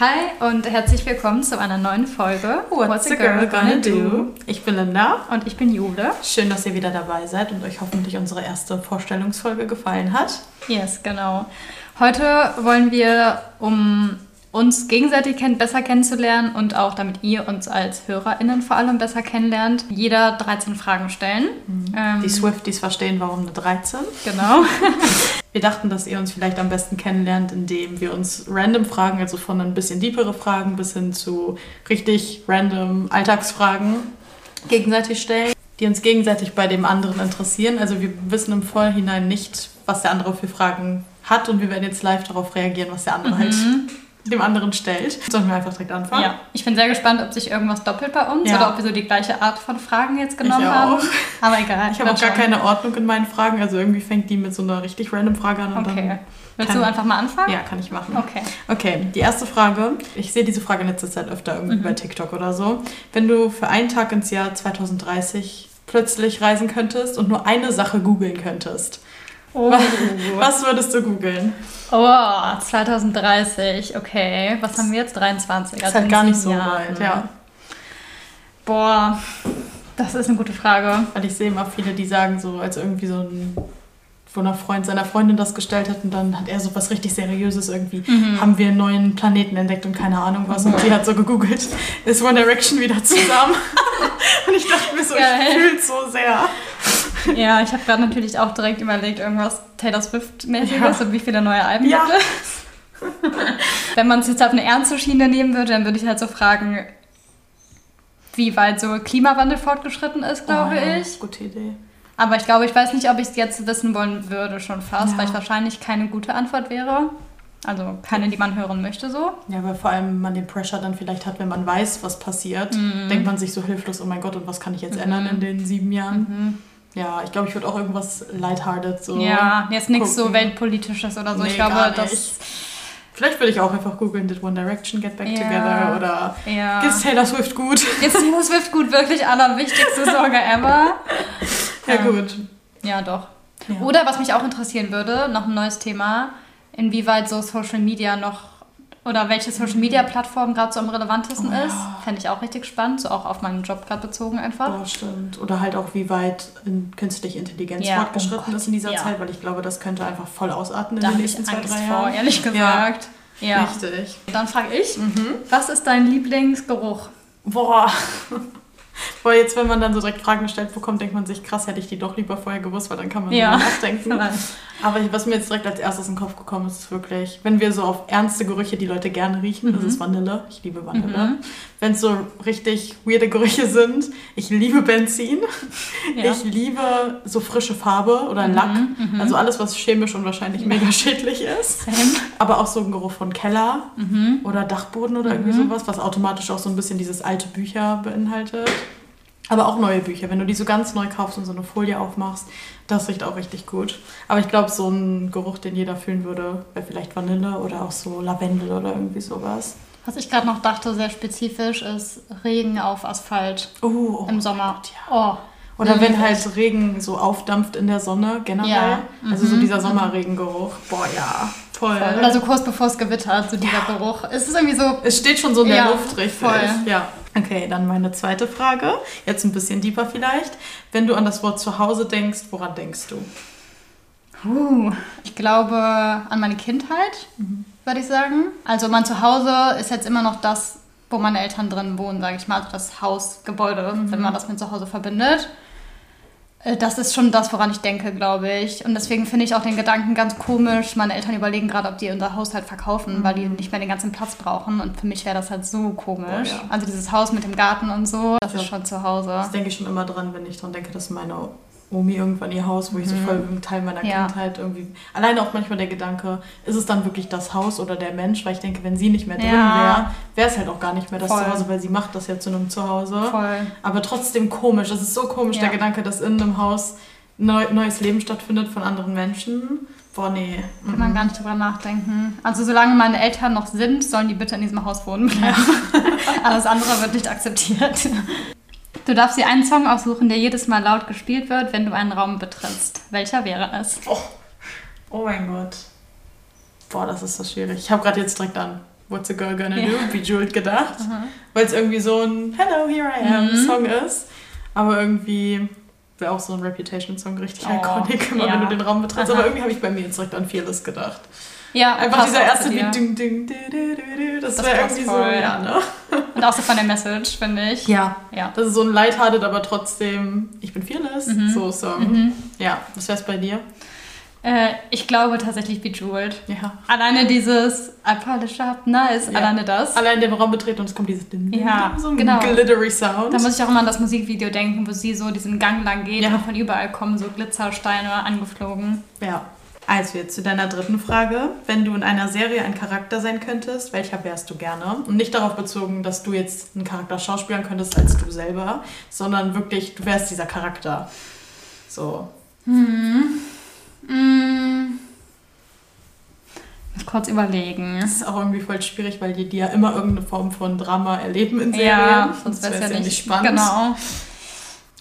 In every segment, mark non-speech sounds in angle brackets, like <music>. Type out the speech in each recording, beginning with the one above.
Hi und herzlich willkommen zu einer neuen Folge What's, What's a Girl, girl Gonna Do? Ich bin Linda. Und ich bin Jule. Schön, dass ihr wieder dabei seid und euch hoffentlich unsere erste Vorstellungsfolge gefallen hat. Yes, genau. Heute wollen wir, um uns gegenseitig kenn besser kennenzulernen und auch damit ihr uns als HörerInnen vor allem besser kennenlernt, jeder 13 Fragen stellen. Mhm. Ähm, Die Swifties verstehen, warum eine 13. Genau. <laughs> wir dachten, dass ihr uns vielleicht am besten kennenlernt, indem wir uns random Fragen, also von ein bisschen deepere Fragen bis hin zu richtig random Alltagsfragen gegenseitig stellen, die uns gegenseitig bei dem anderen interessieren. Also wir wissen im Vorhinein nicht, was der andere für Fragen hat und wir werden jetzt live darauf reagieren, was der andere mhm. halt dem anderen stellt. Sollen wir einfach direkt anfangen? Ja. Ich bin sehr gespannt, ob sich irgendwas doppelt bei uns ja. oder ob wir so die gleiche Art von Fragen jetzt genommen ich auch. haben. Aber egal. Ich habe auch gar keine Ordnung in meinen Fragen. Also irgendwie fängt die mit so einer richtig random Frage an. okay. Willst du einfach mal anfangen? Ja, kann ich machen. Okay. Okay, die erste Frage. Ich sehe diese Frage in letzter Zeit öfter irgendwie mhm. bei TikTok oder so. Wenn du für einen Tag ins Jahr 2030 plötzlich reisen könntest und nur eine Sache googeln könntest, Oh. <laughs> Was würdest du googeln? Oh, 2030, okay. Was haben wir jetzt? 23. Also ist halt gar nicht so Jahren. weit, ja. Boah, das ist eine gute Frage. Weil ich sehe immer viele, die sagen so, als irgendwie so ein wo ein Freund seiner Freundin das gestellt hat und dann hat er so was richtig Seriöses irgendwie, mhm. haben wir einen neuen Planeten entdeckt und keine Ahnung was. Und sie hat so gegoogelt, ist One Direction wieder zusammen. <laughs> und ich dachte mir so, Geil. ich fühle so sehr. Ja, ich habe gerade natürlich auch direkt überlegt, irgendwas Taylor Swift-mäßiges ja. und wie viele neue Alben ja. gibt es. <laughs> Wenn man es jetzt auf eine ernste Schiene nehmen würde, dann würde ich halt so fragen, wie weit so Klimawandel fortgeschritten ist, glaube oh, ja. ich. Gute Idee. Aber ich glaube, ich weiß nicht, ob ich es jetzt wissen wollen würde, schon fast, ja. weil es wahrscheinlich keine gute Antwort wäre. Also keine, die man hören möchte so. Ja, weil vor allem man den Pressure dann vielleicht hat, wenn man weiß, was passiert, mhm. denkt man sich so hilflos, oh mein Gott, und was kann ich jetzt mhm. ändern in den sieben Jahren? Mhm. Ja, ich glaube, ich würde auch irgendwas lighthearted so. Ja, jetzt nichts so weltpolitisches oder so. Nee, ich glaube, das. Vielleicht würde ich auch einfach googeln, did One Direction get back ja, together oder ja. geht's Taylor Swift gut? Geht's Taylor Swift gut, wirklich allerwichtigste Sorge ever. <laughs> Ja, ähm, gut. Ja, doch. Ja. Oder was mich auch interessieren würde, noch ein neues Thema, inwieweit so Social Media noch oder welche Social Media Plattform gerade so am relevantesten oh, ist. Ja. Fände ich auch richtig spannend, so auch auf meinen Job gerade bezogen einfach. Ja, stimmt. Oder halt auch, wie weit in künstliche Intelligenz ja, fortgeschritten oh ist in dieser ja. Zeit, weil ich glaube, das könnte einfach voll ausarten in da den nächsten zwei, drei Jahren. Vor, ehrlich gesagt. Ja. Richtig. Dann frage ich, mhm. was ist dein Lieblingsgeruch? Boah. Weil jetzt, wenn man dann so direkt Fragen stellt, wo kommt, denkt man sich, krass, hätte ich die doch lieber vorher gewusst, weil dann kann man ja. nachdenken. <laughs> Aber was mir jetzt direkt als erstes in den Kopf gekommen ist, ist wirklich, wenn wir so auf ernste Gerüche, die Leute gerne riechen, mhm. das ist Vanille. Ich liebe Vanille. Mhm. Wenn es so richtig weirde Gerüche sind, ich liebe Benzin. <laughs> Ja. Ich liebe so frische Farbe oder mhm. Lack. Mhm. Also alles, was chemisch und wahrscheinlich mega schädlich ist. Same. Aber auch so ein Geruch von Keller mhm. oder Dachboden oder irgendwie mhm. sowas, was automatisch auch so ein bisschen dieses alte Bücher beinhaltet. Aber auch neue Bücher. Wenn du die so ganz neu kaufst und so eine Folie aufmachst, das riecht auch richtig gut. Aber ich glaube, so ein Geruch, den jeder fühlen würde, wäre vielleicht Vanille oder auch so Lavendel oder irgendwie sowas. Was ich gerade noch dachte, sehr spezifisch, ist Regen auf Asphalt oh, oh im Sommer. Gott, ja. oh. Oder wenn halt Regen so aufdampft in der Sonne generell. Ja. Also so mhm. dieser Sommerregengeruch. Boah, ja. Voll. voll. Oder so kurz bevor es gewittert, so dieser ja. Geruch. Es ist irgendwie so. Es steht schon so in der Luft, richtig. Voll. Ja. Okay, dann meine zweite Frage. Jetzt ein bisschen deeper vielleicht. Wenn du an das Wort Zuhause denkst, woran denkst du? Uh, ich glaube an meine Kindheit, mhm. würde ich sagen. Also mein Zuhause ist jetzt immer noch das, wo meine Eltern drin wohnen, sage ich mal. Also das Hausgebäude, mhm. wenn man das mit Zuhause verbindet. Äh, das ist schon das, woran ich denke, glaube ich. Und deswegen finde ich auch den Gedanken ganz komisch. Meine Eltern überlegen gerade, ob die unser Haus halt verkaufen, mhm. weil die nicht mehr den ganzen Platz brauchen. Und für mich wäre das halt so komisch. Oh, ja. Also dieses Haus mit dem Garten und so, das ja. ist schon zu Hause. Das denke ich schon immer dran, wenn ich dran denke, dass meine Omi irgendwann ihr Haus, wo ich so mhm. voll einen Teil meiner ja. Kindheit irgendwie. Alleine auch manchmal der Gedanke, ist es dann wirklich das Haus oder der Mensch? Weil ich denke, wenn sie nicht mehr drin wäre, wäre es halt auch gar nicht mehr das voll. Zuhause, weil sie macht das ja zu einem Zuhause. Voll. Aber trotzdem komisch. Es ist so komisch, ja. der Gedanke, dass in einem Haus neu, neues Leben stattfindet von anderen Menschen. Boah, nee. Kann man gar nicht drüber nachdenken. Also solange meine Eltern noch sind, sollen die bitte in diesem Haus wohnen bleiben. Ja. <laughs> Alles andere wird nicht akzeptiert. Du darfst dir einen Song aussuchen, der jedes Mal laut gespielt wird, wenn du einen Raum betrittst. Welcher wäre es? Oh, oh mein Gott. Boah, das ist so schwierig. Ich habe gerade jetzt direkt an What's a Girl Gonna Do, ja. Bejeweled gedacht, weil es irgendwie so ein Hello, here I am mhm. Song ist. Aber irgendwie wäre auch so ein Reputation-Song richtig oh, iconic, immer ja. wenn du den Raum betrittst. Aber irgendwie habe ich bei mir jetzt direkt an Fearless gedacht. Ja, einfach dieser erste Beat, ding, ding, ding, ding, das, das wäre irgendwie voll. so, ja, ne? Und auch so von der Message, finde ich. Ja, ja. Das ist so ein lighthearted, aber trotzdem, ich bin fearless, mhm. so Song. Mhm. Ja, was wär's bei dir? Äh, ich glaube tatsächlich Bejeweled. Ja. Alleine dieses I polish up, nice, ja. alleine das. Allein den Raum betreten und es kommt dieses ja, so ein genau. glittery Sound. Da muss ich auch immer an das Musikvideo denken, wo sie so diesen Gang lang geht ja. und von überall kommen so Glitzersteine angeflogen. Ja. Also jetzt zu deiner dritten Frage. Wenn du in einer Serie ein Charakter sein könntest, welcher wärst du gerne? Und nicht darauf bezogen, dass du jetzt einen Charakter schauspielen könntest als du selber, sondern wirklich, du wärst dieser Charakter. So. Hm. Hm. Ich muss kurz überlegen. Das ist auch irgendwie voll schwierig, weil die, die ja immer irgendeine Form von Drama erleben in Serien. Ja, sonst wäre es ja, nicht spannend. Genau.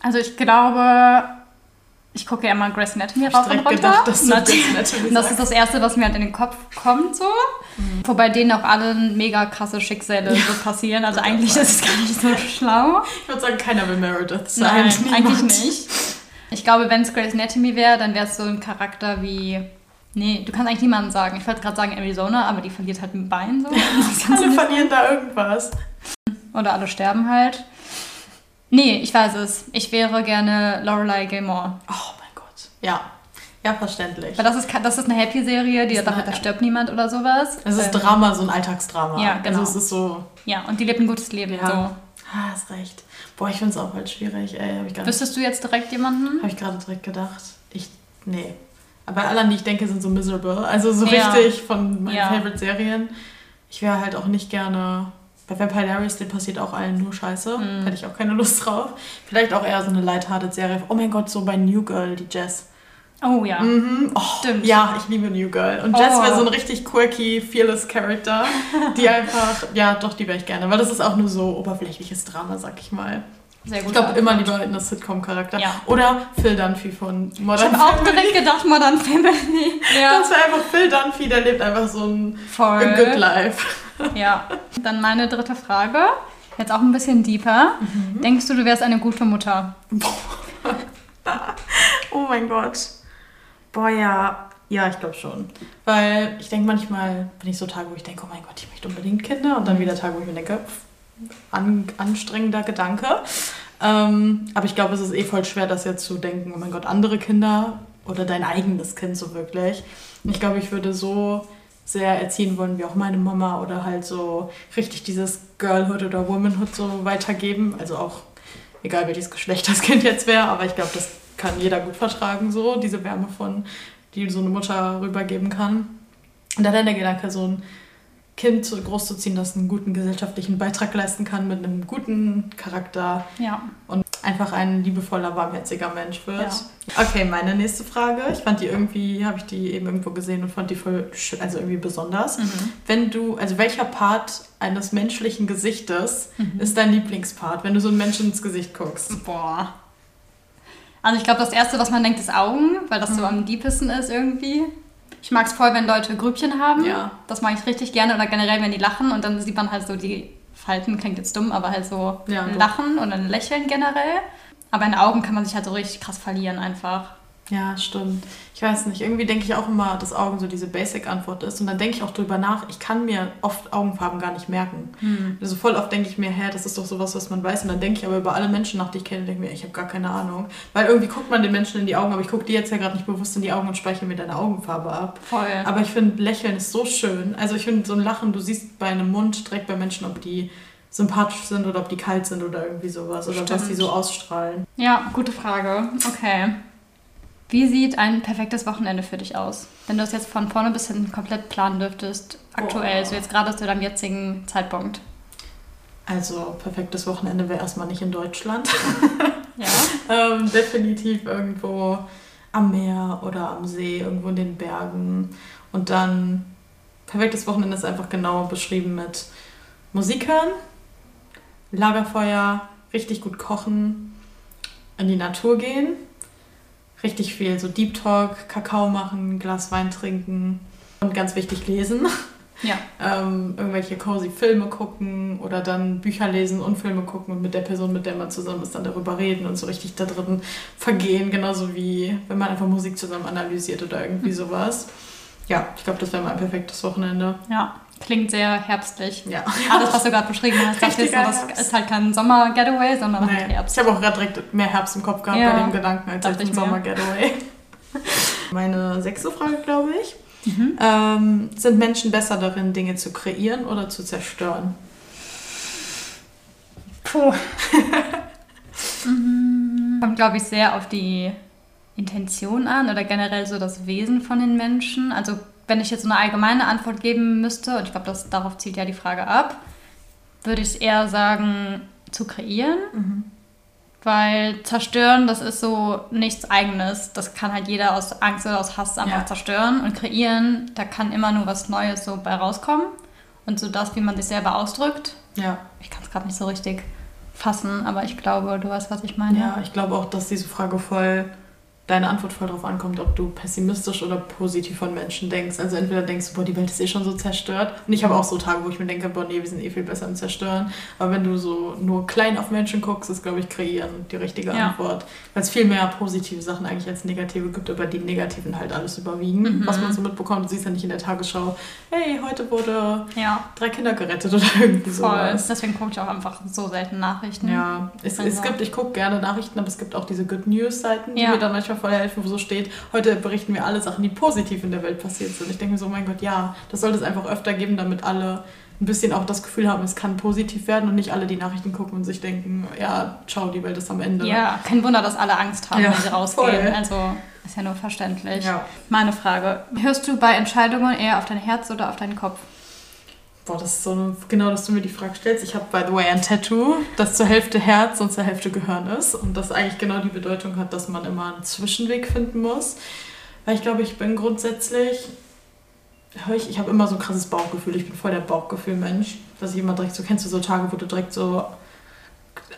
Also ich glaube, ich gucke ja immer Grace Anatomy rauf und runter. Gedacht, dass du Grace Anatomy das ist das Erste, was mir halt in den Kopf kommt so. Mhm. Wobei denen auch alle mega krasse Schicksale ja. so passieren. Also eigentlich ist es gar nicht so schlau. Ich würde sagen, keiner will Meredith sein. Nein, Niemand. eigentlich nicht. Ich glaube, wenn es Grace Anatomy wäre, dann wäre es so ein Charakter wie... Nee, du kannst eigentlich niemanden sagen. Ich wollte gerade sagen Arizona, aber die verliert halt ein Bein so. <laughs> alle verlieren da irgendwas. Oder alle sterben halt. Nee, ich weiß es. Ich wäre gerne Lorelei Gilmore. Oh mein Gott. Ja. Ja, verständlich. Weil das ist, das ist eine Happy-Serie, die sagt, da stirbt niemand oder sowas. Es ist ähm, Drama, so ein Alltagsdrama. Ja, genau. Also es ist so... Ja, und die lebt ein gutes Leben. Ja. So. Ah, hast recht. Boah, ich finde es auch halt schwierig. Ey, hab ich gar Wüsstest du jetzt direkt jemanden? Habe ich gerade direkt gedacht. Ich... Nee. Aber alle, an die ich denke, sind so miserable. Also so ja. richtig von meinen ja. Favorite-Serien. Ich wäre halt auch nicht gerne bei Vampire Diaries, den passiert auch allen nur Scheiße. Mhm. Hätte ich auch keine Lust drauf. Vielleicht auch eher so eine lighthearted Serie. Oh mein Gott, so bei New Girl, die Jess. Oh ja. Mhm. Oh, Stimmt. Ja, ich liebe New Girl. Und Jess oh. wäre so ein richtig quirky, fearless Character, die <laughs> einfach, ja, doch, die wäre ich gerne. Weil das ist auch nur so oberflächliches Drama, sag ich mal. Sehr gut. Ich glaube immer lieber in das Sitcom-Charakter. Ja. Oder Phil Dunphy von Modern ich Family. Ich habe auch direkt gedacht, Modern Family. <laughs> Ja. Das wäre einfach Phil Dunphy, der lebt einfach so ein. Good Life. <laughs> Ja. Dann meine dritte Frage. Jetzt auch ein bisschen deeper. Mhm. Denkst du, du wärst eine gute Mutter? <laughs> oh mein Gott. Boah, ja. Ja, ich glaube schon. Weil ich denke manchmal, bin ich so Tage, wo ich denke, oh mein Gott, ich möchte unbedingt Kinder. Und dann wieder Tage, wo ich mir denke, an, anstrengender Gedanke. Ähm, aber ich glaube, es ist eh voll schwer, das jetzt zu denken, oh mein Gott, andere Kinder oder dein eigenes Kind so wirklich. Ich glaube, ich würde so sehr erziehen wollen, wie auch meine Mama oder halt so richtig dieses Girlhood oder Womanhood so weitergeben. Also auch egal welches Geschlecht das Kind jetzt wäre, aber ich glaube, das kann jeder gut vertragen, so diese Wärme von, die so eine Mutter rübergeben kann. Und dann der Gedanke, so ein Kind großzuziehen, das einen guten gesellschaftlichen Beitrag leisten kann, mit einem guten Charakter ja. und einfach ein liebevoller, warmherziger Mensch wird. Ja. Okay, meine nächste Frage. Ich fand die irgendwie, habe ich die eben irgendwo gesehen und fand die voll, also irgendwie besonders. Mhm. Wenn du, also welcher Part eines menschlichen Gesichtes mhm. ist dein Lieblingspart, wenn du so einen Menschen ins Gesicht guckst? Boah. Also ich glaube, das Erste, was man denkt, ist Augen, weil das mhm. so am deepesten ist irgendwie. Ich mag es voll, wenn Leute Grübchen haben. Ja. Das mag ich richtig gerne. Oder generell, wenn die lachen und dann sieht man halt so die Falten, klingt jetzt dumm, aber halt so ja, Lachen und ein Lächeln generell. Aber in Augen kann man sich halt so richtig krass verlieren einfach. Ja, stimmt. Ich weiß nicht, irgendwie denke ich auch immer, dass Augen so diese Basic-Antwort ist. Und dann denke ich auch drüber nach, ich kann mir oft Augenfarben gar nicht merken. Hm. Also voll oft denke ich mir, hä, das ist doch sowas, was man weiß. Und dann denke ich aber über alle Menschen nach, die ich kenne, denke mir, ich habe gar keine Ahnung. Weil irgendwie guckt man den Menschen in die Augen, aber ich gucke dir jetzt ja gerade nicht bewusst in die Augen und speichere mir deine Augenfarbe ab. Voll. Aber ich finde, Lächeln ist so schön. Also ich finde, so ein Lachen, du siehst bei einem Mund direkt bei Menschen, ob die sympathisch sind oder ob die kalt sind oder irgendwie sowas. Oder Stimmt. was die so ausstrahlen. Ja, gute Frage. Okay. Wie sieht ein perfektes Wochenende für dich aus? Wenn du das jetzt von vorne bis hinten komplett planen dürftest, aktuell, oh. so jetzt gerade zu deinem jetzigen Zeitpunkt. Also, perfektes Wochenende wäre erstmal nicht in Deutschland. <laughs> ja. ähm, definitiv irgendwo am Meer oder am See, irgendwo in den Bergen. Und dann, perfektes Wochenende ist einfach genau beschrieben mit Musik hören, Lagerfeuer, richtig gut kochen, in die Natur gehen richtig viel so Deep Talk, Kakao machen, Glas Wein trinken und ganz wichtig lesen. Ja. <laughs> Ähm, irgendwelche cozy Filme gucken oder dann Bücher lesen und Filme gucken und mit der Person, mit der man zusammen ist, dann darüber reden und so richtig da drin vergehen. Genauso wie wenn man einfach Musik zusammen analysiert oder irgendwie mhm. sowas. Ja, ich glaube, das wäre mal ein perfektes Wochenende. Ja, klingt sehr herbstlich. Ja. Alles, was du gerade beschrieben hast, das ist, so, das ist halt kein Sommer-Getaway, sondern nee. Herbst. Ich habe auch gerade direkt mehr Herbst im Kopf gehabt ja. bei dem Gedanken als ein Sommer-Getaway. <laughs> Meine sechste Frage, glaube ich. Mhm. Ähm, sind Menschen besser darin, Dinge zu kreieren oder zu zerstören? Puh. <laughs> Mhm. Kommt, glaube ich, sehr auf die Intention an oder generell so das Wesen von den Menschen. Also wenn ich jetzt eine allgemeine Antwort geben müsste, und ich glaube, darauf zielt ja die Frage ab, würde ich eher sagen, zu kreieren. Mhm. Weil zerstören, das ist so nichts Eigenes. Das kann halt jeder aus Angst oder aus Hass einfach ja. zerstören. Und kreieren, da kann immer nur was Neues so bei rauskommen. Und so das, wie man sich selber ausdrückt. Ja. Ich kann es gerade nicht so richtig fassen, aber ich glaube, du weißt, was ich meine. Ja, ich glaube auch, dass diese Frage voll deine Antwort voll darauf ankommt, ob du pessimistisch oder positiv von Menschen denkst. Also entweder denkst du, boah, die Welt ist eh schon so zerstört. Und ich habe auch so Tage, wo ich mir denke, boah, nee, wir sind eh viel besser im Zerstören. Aber wenn du so nur klein auf Menschen guckst, ist, glaube ich, kreieren die richtige ja. Antwort. Weil es viel mehr positive Sachen eigentlich als negative gibt, aber die negativen halt alles überwiegen. Mhm. Was man so mitbekommt, du siehst ja nicht in der Tagesschau, hey, heute wurde ja. drei Kinder gerettet oder <laughs> irgendwie so. Deswegen gucke ich auch einfach so selten Nachrichten. Ja, es, also. es gibt, ich gucke gerne Nachrichten, aber es gibt auch diese Good News-Seiten, die mir dann manchmal manchmal voll helfen, wo so steht, heute berichten wir alle Sachen, die positiv in der Welt passiert sind. Ich denke mir so, mein Gott, ja, das sollte es einfach öfter geben, damit alle ein bisschen auch das Gefühl haben, es kann positiv werden und nicht alle die Nachrichten gucken und sich denken, ja, ciao, die Welt ist am Ende. Ja, kein Wunder, dass alle Angst haben, ja, wenn sie rausgehen. Voll. Also ist ja nur verständlich. Ja. Meine Frage, hörst du bei Entscheidungen eher auf dein Herz oder auf deinen Kopf? Boah, das ist so eine, genau, dass du mir die Frage stellst. Ich habe, by the way, ein Tattoo, das zur Hälfte Herz und zur Hälfte Gehirn ist. Und das eigentlich genau die Bedeutung hat, dass man immer einen Zwischenweg finden muss. Weil ich glaube, ich bin grundsätzlich, ich, ich habe immer so ein krasses Bauchgefühl. Ich bin voll der Bauchgefühl-Mensch. Dass ich immer direkt so, kennst du so Tage, wo du direkt so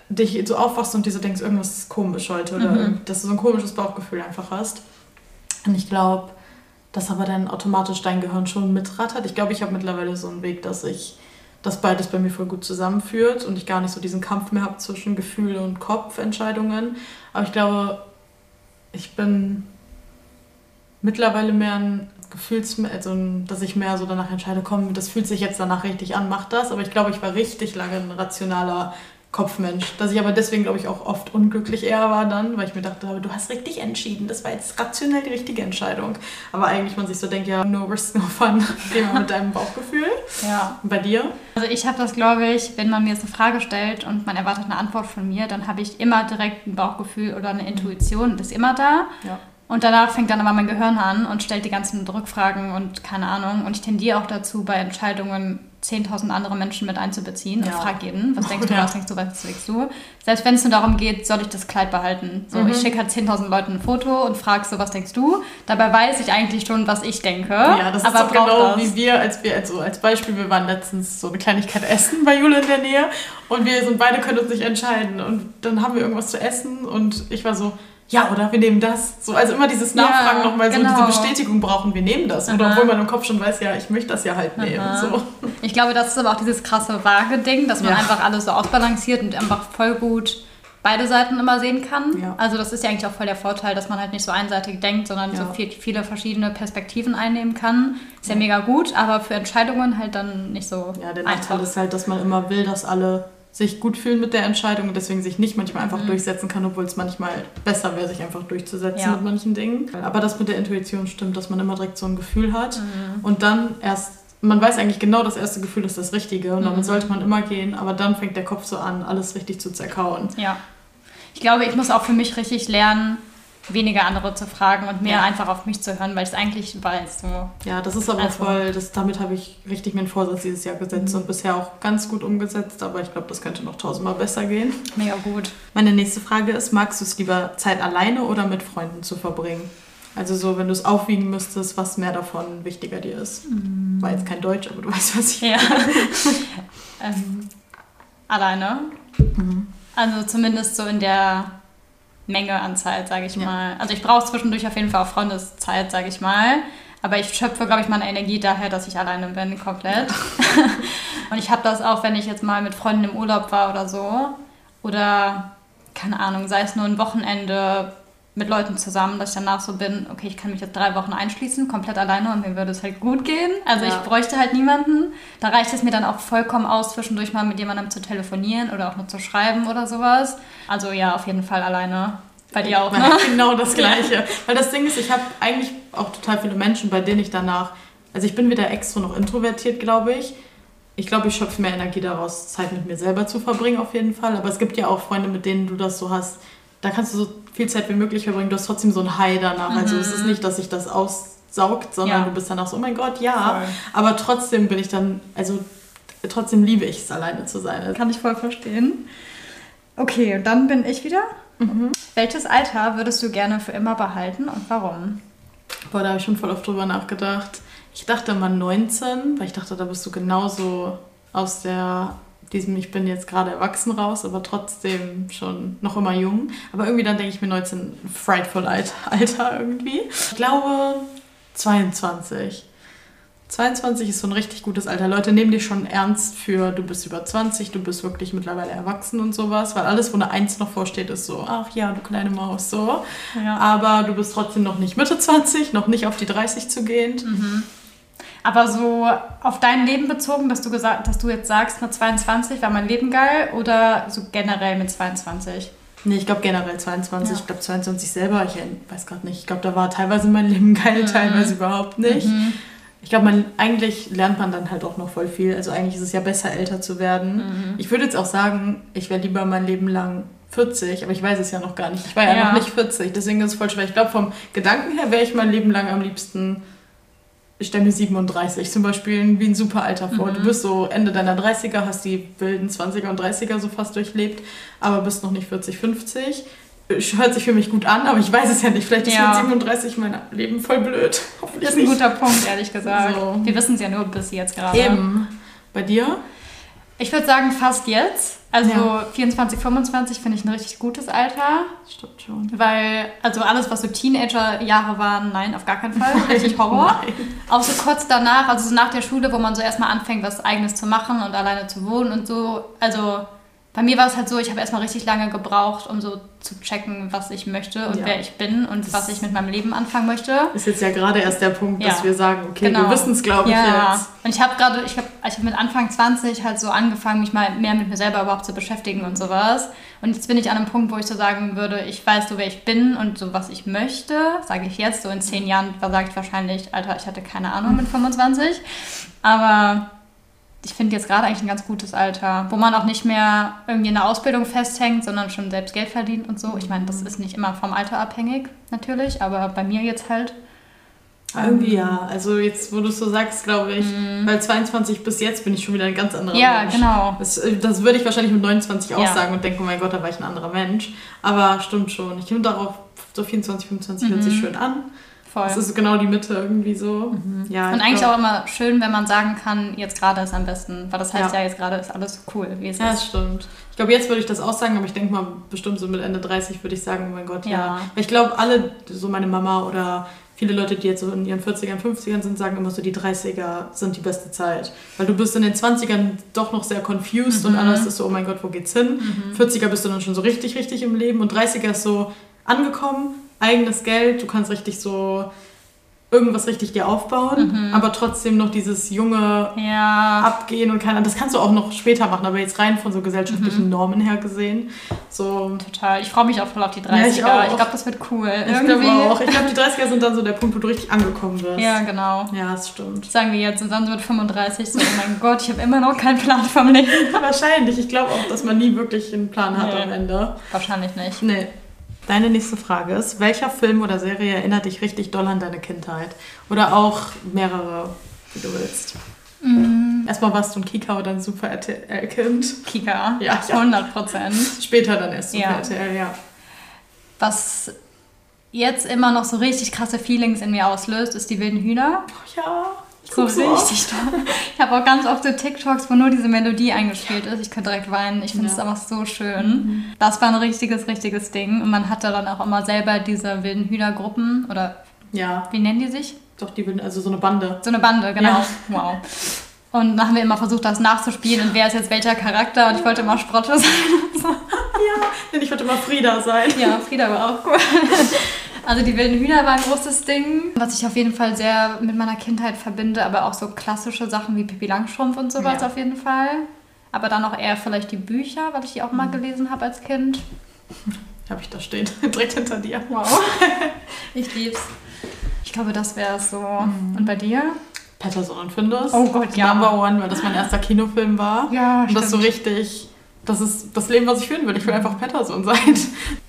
dich so aufwachst und dir so denkst, irgendwas ist komisch heute. Oder mhm. dass du so ein komisches Bauchgefühl einfach hast. Und ich glaube, dass aber dann automatisch dein Gehirn schon mitrattert. Ich glaube, ich habe mittlerweile so einen Weg, dass ich das beides bei mir voll gut zusammenführt und ich gar nicht so diesen Kampf mehr habe zwischen Gefühle und Kopfentscheidungen. Aber ich glaube, ich bin mittlerweile mehr ein Gefühls, also dass ich mehr so danach entscheide, komm, das fühlt sich jetzt danach richtig an, mach das. Aber ich glaube, ich war richtig lange ein rationaler Kopfmensch. Dass ich aber deswegen, glaube ich, auch oft unglücklich eher war dann, weil ich mir dachte, du hast richtig entschieden. Das war jetzt rationell die richtige Entscheidung. Aber eigentlich man sich so denkt, ja, no risk, no fun. <laughs> Geh mal mit deinem Bauchgefühl. Ja. Und bei dir? Also ich habe das, glaube ich, wenn man mir jetzt eine Frage stellt und man erwartet eine Antwort von mir, dann habe ich immer direkt ein Bauchgefühl oder eine Intuition. Das ist immer da. Ja. Und danach fängt dann aber mein Gehirn an und stellt die ganzen Rückfragen und keine Ahnung. Und ich tendiere auch dazu, bei Entscheidungen 10.000 andere Menschen mit einzubeziehen ja. und frage jeden, was denkst du, ja. was denkst du, was denkst du? Selbst wenn es nur darum geht, soll ich das Kleid behalten? So, mhm. ich schicke halt 10.000 Leuten ein Foto und frage so, was denkst du? Dabei weiß ich eigentlich schon, was ich denke. Ja, das ist doch genau das. wie wir, als wir, also als Beispiel, wir waren letztens so eine Kleinigkeit essen bei Jule in der Nähe und wir sind beide können uns nicht entscheiden und dann haben wir irgendwas zu essen und ich war so, ja, oder wir nehmen das. So, also immer dieses Nachfragen ja, nochmal, so genau. diese Bestätigung brauchen, wir nehmen das. Oder obwohl man im Kopf schon weiß, ja, ich möchte das ja halt nehmen. So. Ich glaube, das ist aber auch dieses krasse Waage-Ding, dass man ja. einfach alles so ausbalanciert und einfach voll gut beide Seiten immer sehen kann. Ja. Also das ist ja eigentlich auch voll der Vorteil, dass man halt nicht so einseitig denkt, sondern ja. so viel, viele verschiedene Perspektiven einnehmen kann. Ist ja mega gut, aber für Entscheidungen halt dann nicht so Ja, der Nachteil ist halt, dass man immer will, dass alle sich gut fühlen mit der Entscheidung und deswegen sich nicht manchmal einfach mhm. durchsetzen kann, obwohl es manchmal besser wäre, sich einfach durchzusetzen ja. mit manchen Dingen. Aber das mit der Intuition stimmt, dass man immer direkt so ein Gefühl hat mhm. und dann erst man weiß eigentlich genau, das erste Gefühl ist das Richtige und damit mhm. sollte man immer gehen, aber dann fängt der Kopf so an, alles richtig zu zerkauen. Ja. Ich glaube, ich muss auch für mich richtig lernen, weniger andere zu fragen und mehr ja. einfach auf mich zu hören, weil ich es eigentlich weiß. So. Ja, das ist aber also. voll, das, damit habe ich richtig meinen Vorsatz dieses Jahr gesetzt mhm. und bisher auch ganz gut umgesetzt, aber ich glaube, das könnte noch tausendmal besser gehen. Mega gut. Meine nächste Frage ist, magst du es lieber Zeit alleine oder mit Freunden zu verbringen? Also so, wenn du es aufwiegen müsstest, was mehr davon wichtiger dir ist. Mhm. War jetzt kein Deutsch, aber du weißt, was ich ja. <laughs> ähm, alleine. Mhm. Also zumindest so in der Menge an Zeit, sage ich ja. mal. Also ich brauche zwischendurch auf jeden Fall auch Freundeszeit, sage ich mal. Aber ich schöpfe, glaube ich, meine Energie daher, dass ich alleine bin, komplett. <laughs> und ich habe das auch, wenn ich jetzt mal mit Freunden im Urlaub war oder so. Oder, keine Ahnung, sei es nur ein Wochenende mit Leuten zusammen, dass ich danach so bin, okay, ich kann mich jetzt drei Wochen einschließen, komplett alleine und mir würde es halt gut gehen. Also ja. ich bräuchte halt niemanden. Da reicht es mir dann auch vollkommen aus, zwischendurch mal mit jemandem zu telefonieren oder auch nur zu schreiben oder sowas. Also ja, auf jeden Fall alleine. Bei dir auch, ne? <laughs> Genau das Gleiche. Weil das Ding ist, ich habe eigentlich auch total viele Menschen, bei denen ich danach, also ich bin weder extro noch introvertiert, glaube ich. Ich glaube, ich schöpfe mehr Energie daraus, Zeit mit mir selber zu verbringen, auf jeden Fall. Aber es gibt ja auch Freunde, mit denen du das so hast, da kannst du so viel Zeit wie möglich verbringen. Du hast trotzdem so ein High danach. Mhm. Also es ist nicht, dass sich das aussaugt, sondern ja. du bist danach so, oh mein Gott, ja. Voll. Aber trotzdem bin ich dann, also trotzdem liebe ich es, alleine zu sein. Kann ich voll verstehen. Okay, und dann bin ich wieder. Mhm. Welches Alter würdest du gerne für immer behalten und warum? Boah, da habe ich schon voll oft drüber nachgedacht. Ich dachte mal 19, weil ich dachte, da bist du genauso aus der diesem Ich bin jetzt gerade erwachsen raus, aber trotzdem schon noch immer jung. Aber irgendwie dann denke ich mir 19 frightful <laughs> Alter irgendwie. Ich glaube 22. 22 ist so ein richtig gutes Alter. Leute nehmen dich schon ernst für, du bist über 20, du bist wirklich mittlerweile erwachsen und sowas, weil alles, wo eine 1 noch vorsteht, ist so, ach ja, du kleine Maus, so. Ja. Aber du bist trotzdem noch nicht Mitte 20, noch nicht auf die 30 zu gehen. Mhm. Aber so auf dein Leben bezogen, dass du gesagt, dass du jetzt sagst, mit 22 war mein Leben geil oder so generell mit 22? Nee, ich glaube generell 22. Ja. Ich glaube 22 selber, ich weiß gerade nicht. Ich glaube, da war teilweise mein Leben geil, mhm. teilweise überhaupt nicht. Mhm ich glaube, man eigentlich lernt man dann halt auch noch voll viel. Also eigentlich ist es ja besser, älter zu werden. Mhm. Ich würde jetzt auch sagen, ich wäre lieber mein Leben lang 40, aber ich weiß es ja noch gar nicht. Ich war ja, ja. noch nicht 40, deswegen ist es voll schwer. Ich glaube, vom Gedanken her wäre ich mein Leben lang am liebsten, ich stelle mir 37 zum Beispiel wie ein super Alter vor. Mhm. Du bist so Ende deiner 30er, hast die wilden 20er und 30er so fast durchlebt, aber bist noch nicht 40, 50 hört sich für mich gut an, aber ich weiß es ja nicht. Vielleicht ist ja. mit 37 mein Leben voll blöd. <laughs> Das ist ein guter Punkt, ehrlich gesagt. So. Wir wissen es ja nur bis jetzt gerade. Eben. Bei dir? Ich würde sagen, fast jetzt. Also ja. 24, 25 finde ich ein richtig gutes Alter. Stimmt schon. Weil, also alles, was so Teenager-Jahre waren, nein, auf gar keinen Fall. Richtig Horror. Nein. Auch so kurz danach, also so nach der Schule, wo man so erstmal anfängt, was Eigenes zu machen und alleine zu wohnen und so. Also bei mir war es halt so, ich habe erstmal richtig lange gebraucht, um so zu checken, was ich möchte und ja. wer ich bin und das was ich mit meinem Leben anfangen möchte. Ist jetzt ja gerade erst der Punkt, ja. dass wir sagen, okay, genau. wir wissen es, glaube ich, ja. jetzt. Und ich habe gerade, ich habe ich hab mit Anfang 20 halt so angefangen, mich mal mehr mit mir selber überhaupt zu beschäftigen und sowas. Und jetzt bin ich an einem Punkt, wo ich so sagen würde, ich weiß so, wer ich bin und so, was ich möchte, sage ich jetzt. So in zehn Jahren sage ich wahrscheinlich, Alter, ich hatte keine Ahnung mit 25. Aber ich finde jetzt gerade eigentlich ein ganz gutes Alter, wo man auch nicht mehr irgendwie in der Ausbildung festhängt, sondern schon selbst Geld verdient und so. Ich meine, das ist nicht immer vom Alter abhängig, natürlich, aber bei mir jetzt halt. Irgendwie ja. Also jetzt, wo du es so sagst, glaube ich, mhm. weil 22 bis jetzt bin ich schon wieder ein ganz anderer ja, Mensch. Ja, genau. Das, äh, das, würde ich wahrscheinlich mit 29 auch ja. sagen und denken, oh mein Gott, da war ich ein anderer Mensch. Aber stimmt schon. Ich finde darauf so 24, 25 mhm. hört sich mhm. schön an. Voll. Das ist genau die Mitte irgendwie so. Mhm. Ja, und eigentlich glaub, auch immer schön, wenn man sagen kann, jetzt gerade ist am besten. Weil das heißt ja, ja jetzt gerade ist alles cool, wie es ja, ist. Ja, stimmt. Ich glaube, jetzt würde ich das auch sagen, aber ich denke mal, bestimmt so mit Ende 30 würde ich sagen, oh mein Gott, ja. ja. Ich glaube, alle, so meine Mama oder viele Leute, die jetzt so in ihren 40ern, 50ern sind, sagen immer so, die 30er sind die beste Zeit. Weil du bist in den 20ern doch noch sehr confused mhm. und alles ist so, oh mein Gott, wo geht's hin? Mhm. 40er bist du dann schon so richtig, richtig im Leben und 30er ist so angekommen, eigenes Geld, du kannst richtig so irgendwas richtig dir aufbauen, mhm. aber trotzdem noch dieses junge ja. Abgehen und keiner. Das kannst du auch noch später machen, aber jetzt rein von so gesellschaftlichen mhm. Normen her gesehen. So. Total. Ich freue mich auch voll auf die 30er. Ja, ich, ich glaube, das wird cool. Ich glaube auch. Ich glaube, die 30er sind dann so der Punkt, wo du richtig angekommen wirst. Ja, genau. Ja, das stimmt. Sagen wir jetzt, und dann wird 35 so, oh mein <laughs> Gott, ich habe immer noch keinen Plan vom Leben. <laughs> Wahrscheinlich. Ich glaube auch, dass man nie wirklich einen Plan hat nee. am Ende. Wahrscheinlich nicht. Nee. Deine nächste Frage ist, welcher Film oder Serie erinnert dich richtig doll an deine Kindheit? Oder auch mehrere, wie du willst. Mm. Erstmal warst du ein Kika oder ein Super RTL-Kind? Kika, ja, 100 Prozent. Später dann erst Super ja. RTL, ja. Was jetzt immer noch so richtig krasse Feelings in mir auslöst, ist die wilden Hühner. Ja. So richtig toll. Ich habe auch ganz oft so TikToks, wo nur diese Melodie eingespielt ist. Ich könnte direkt weinen. Ich finde es ja. einfach so schön. Mhm. Das war ein richtiges, richtiges Ding. Und man hatte dann auch immer selber diese wilden Hühnergruppen oder ja. wie nennen die sich? Doch, die will, also so eine Bande. So eine Bande, genau. Ja. Wow. Und dann haben wir immer versucht, das nachzuspielen und wer ist jetzt welcher Charakter und ich wollte immer Sprotte <laughs> sein. ja, denn ich wollte immer Frieda sein. Ja, Frieda war auch cool. <laughs> Also die wilden Hühner war ein großes Ding, was ich auf jeden Fall sehr mit meiner Kindheit verbinde, aber auch so klassische Sachen wie Pippi Langstrumpf und sowas ja. auf jeden Fall. Aber dann auch eher vielleicht die Bücher, weil ich die auch mal mhm. gelesen habe als Kind. <laughs> Habe ich da stehen, <laughs> direkt hinter dir. Wow. <laughs> ich lieb's. Ich glaube, das wäre es so. Mhm. Und bei dir? Patterson und Findus. Oh Gott, ja. Number One, weil das mein erster Kinofilm war. Ja, Und das so richtig, das ist das Leben, was ich führen will. Ich will einfach Patterson sein.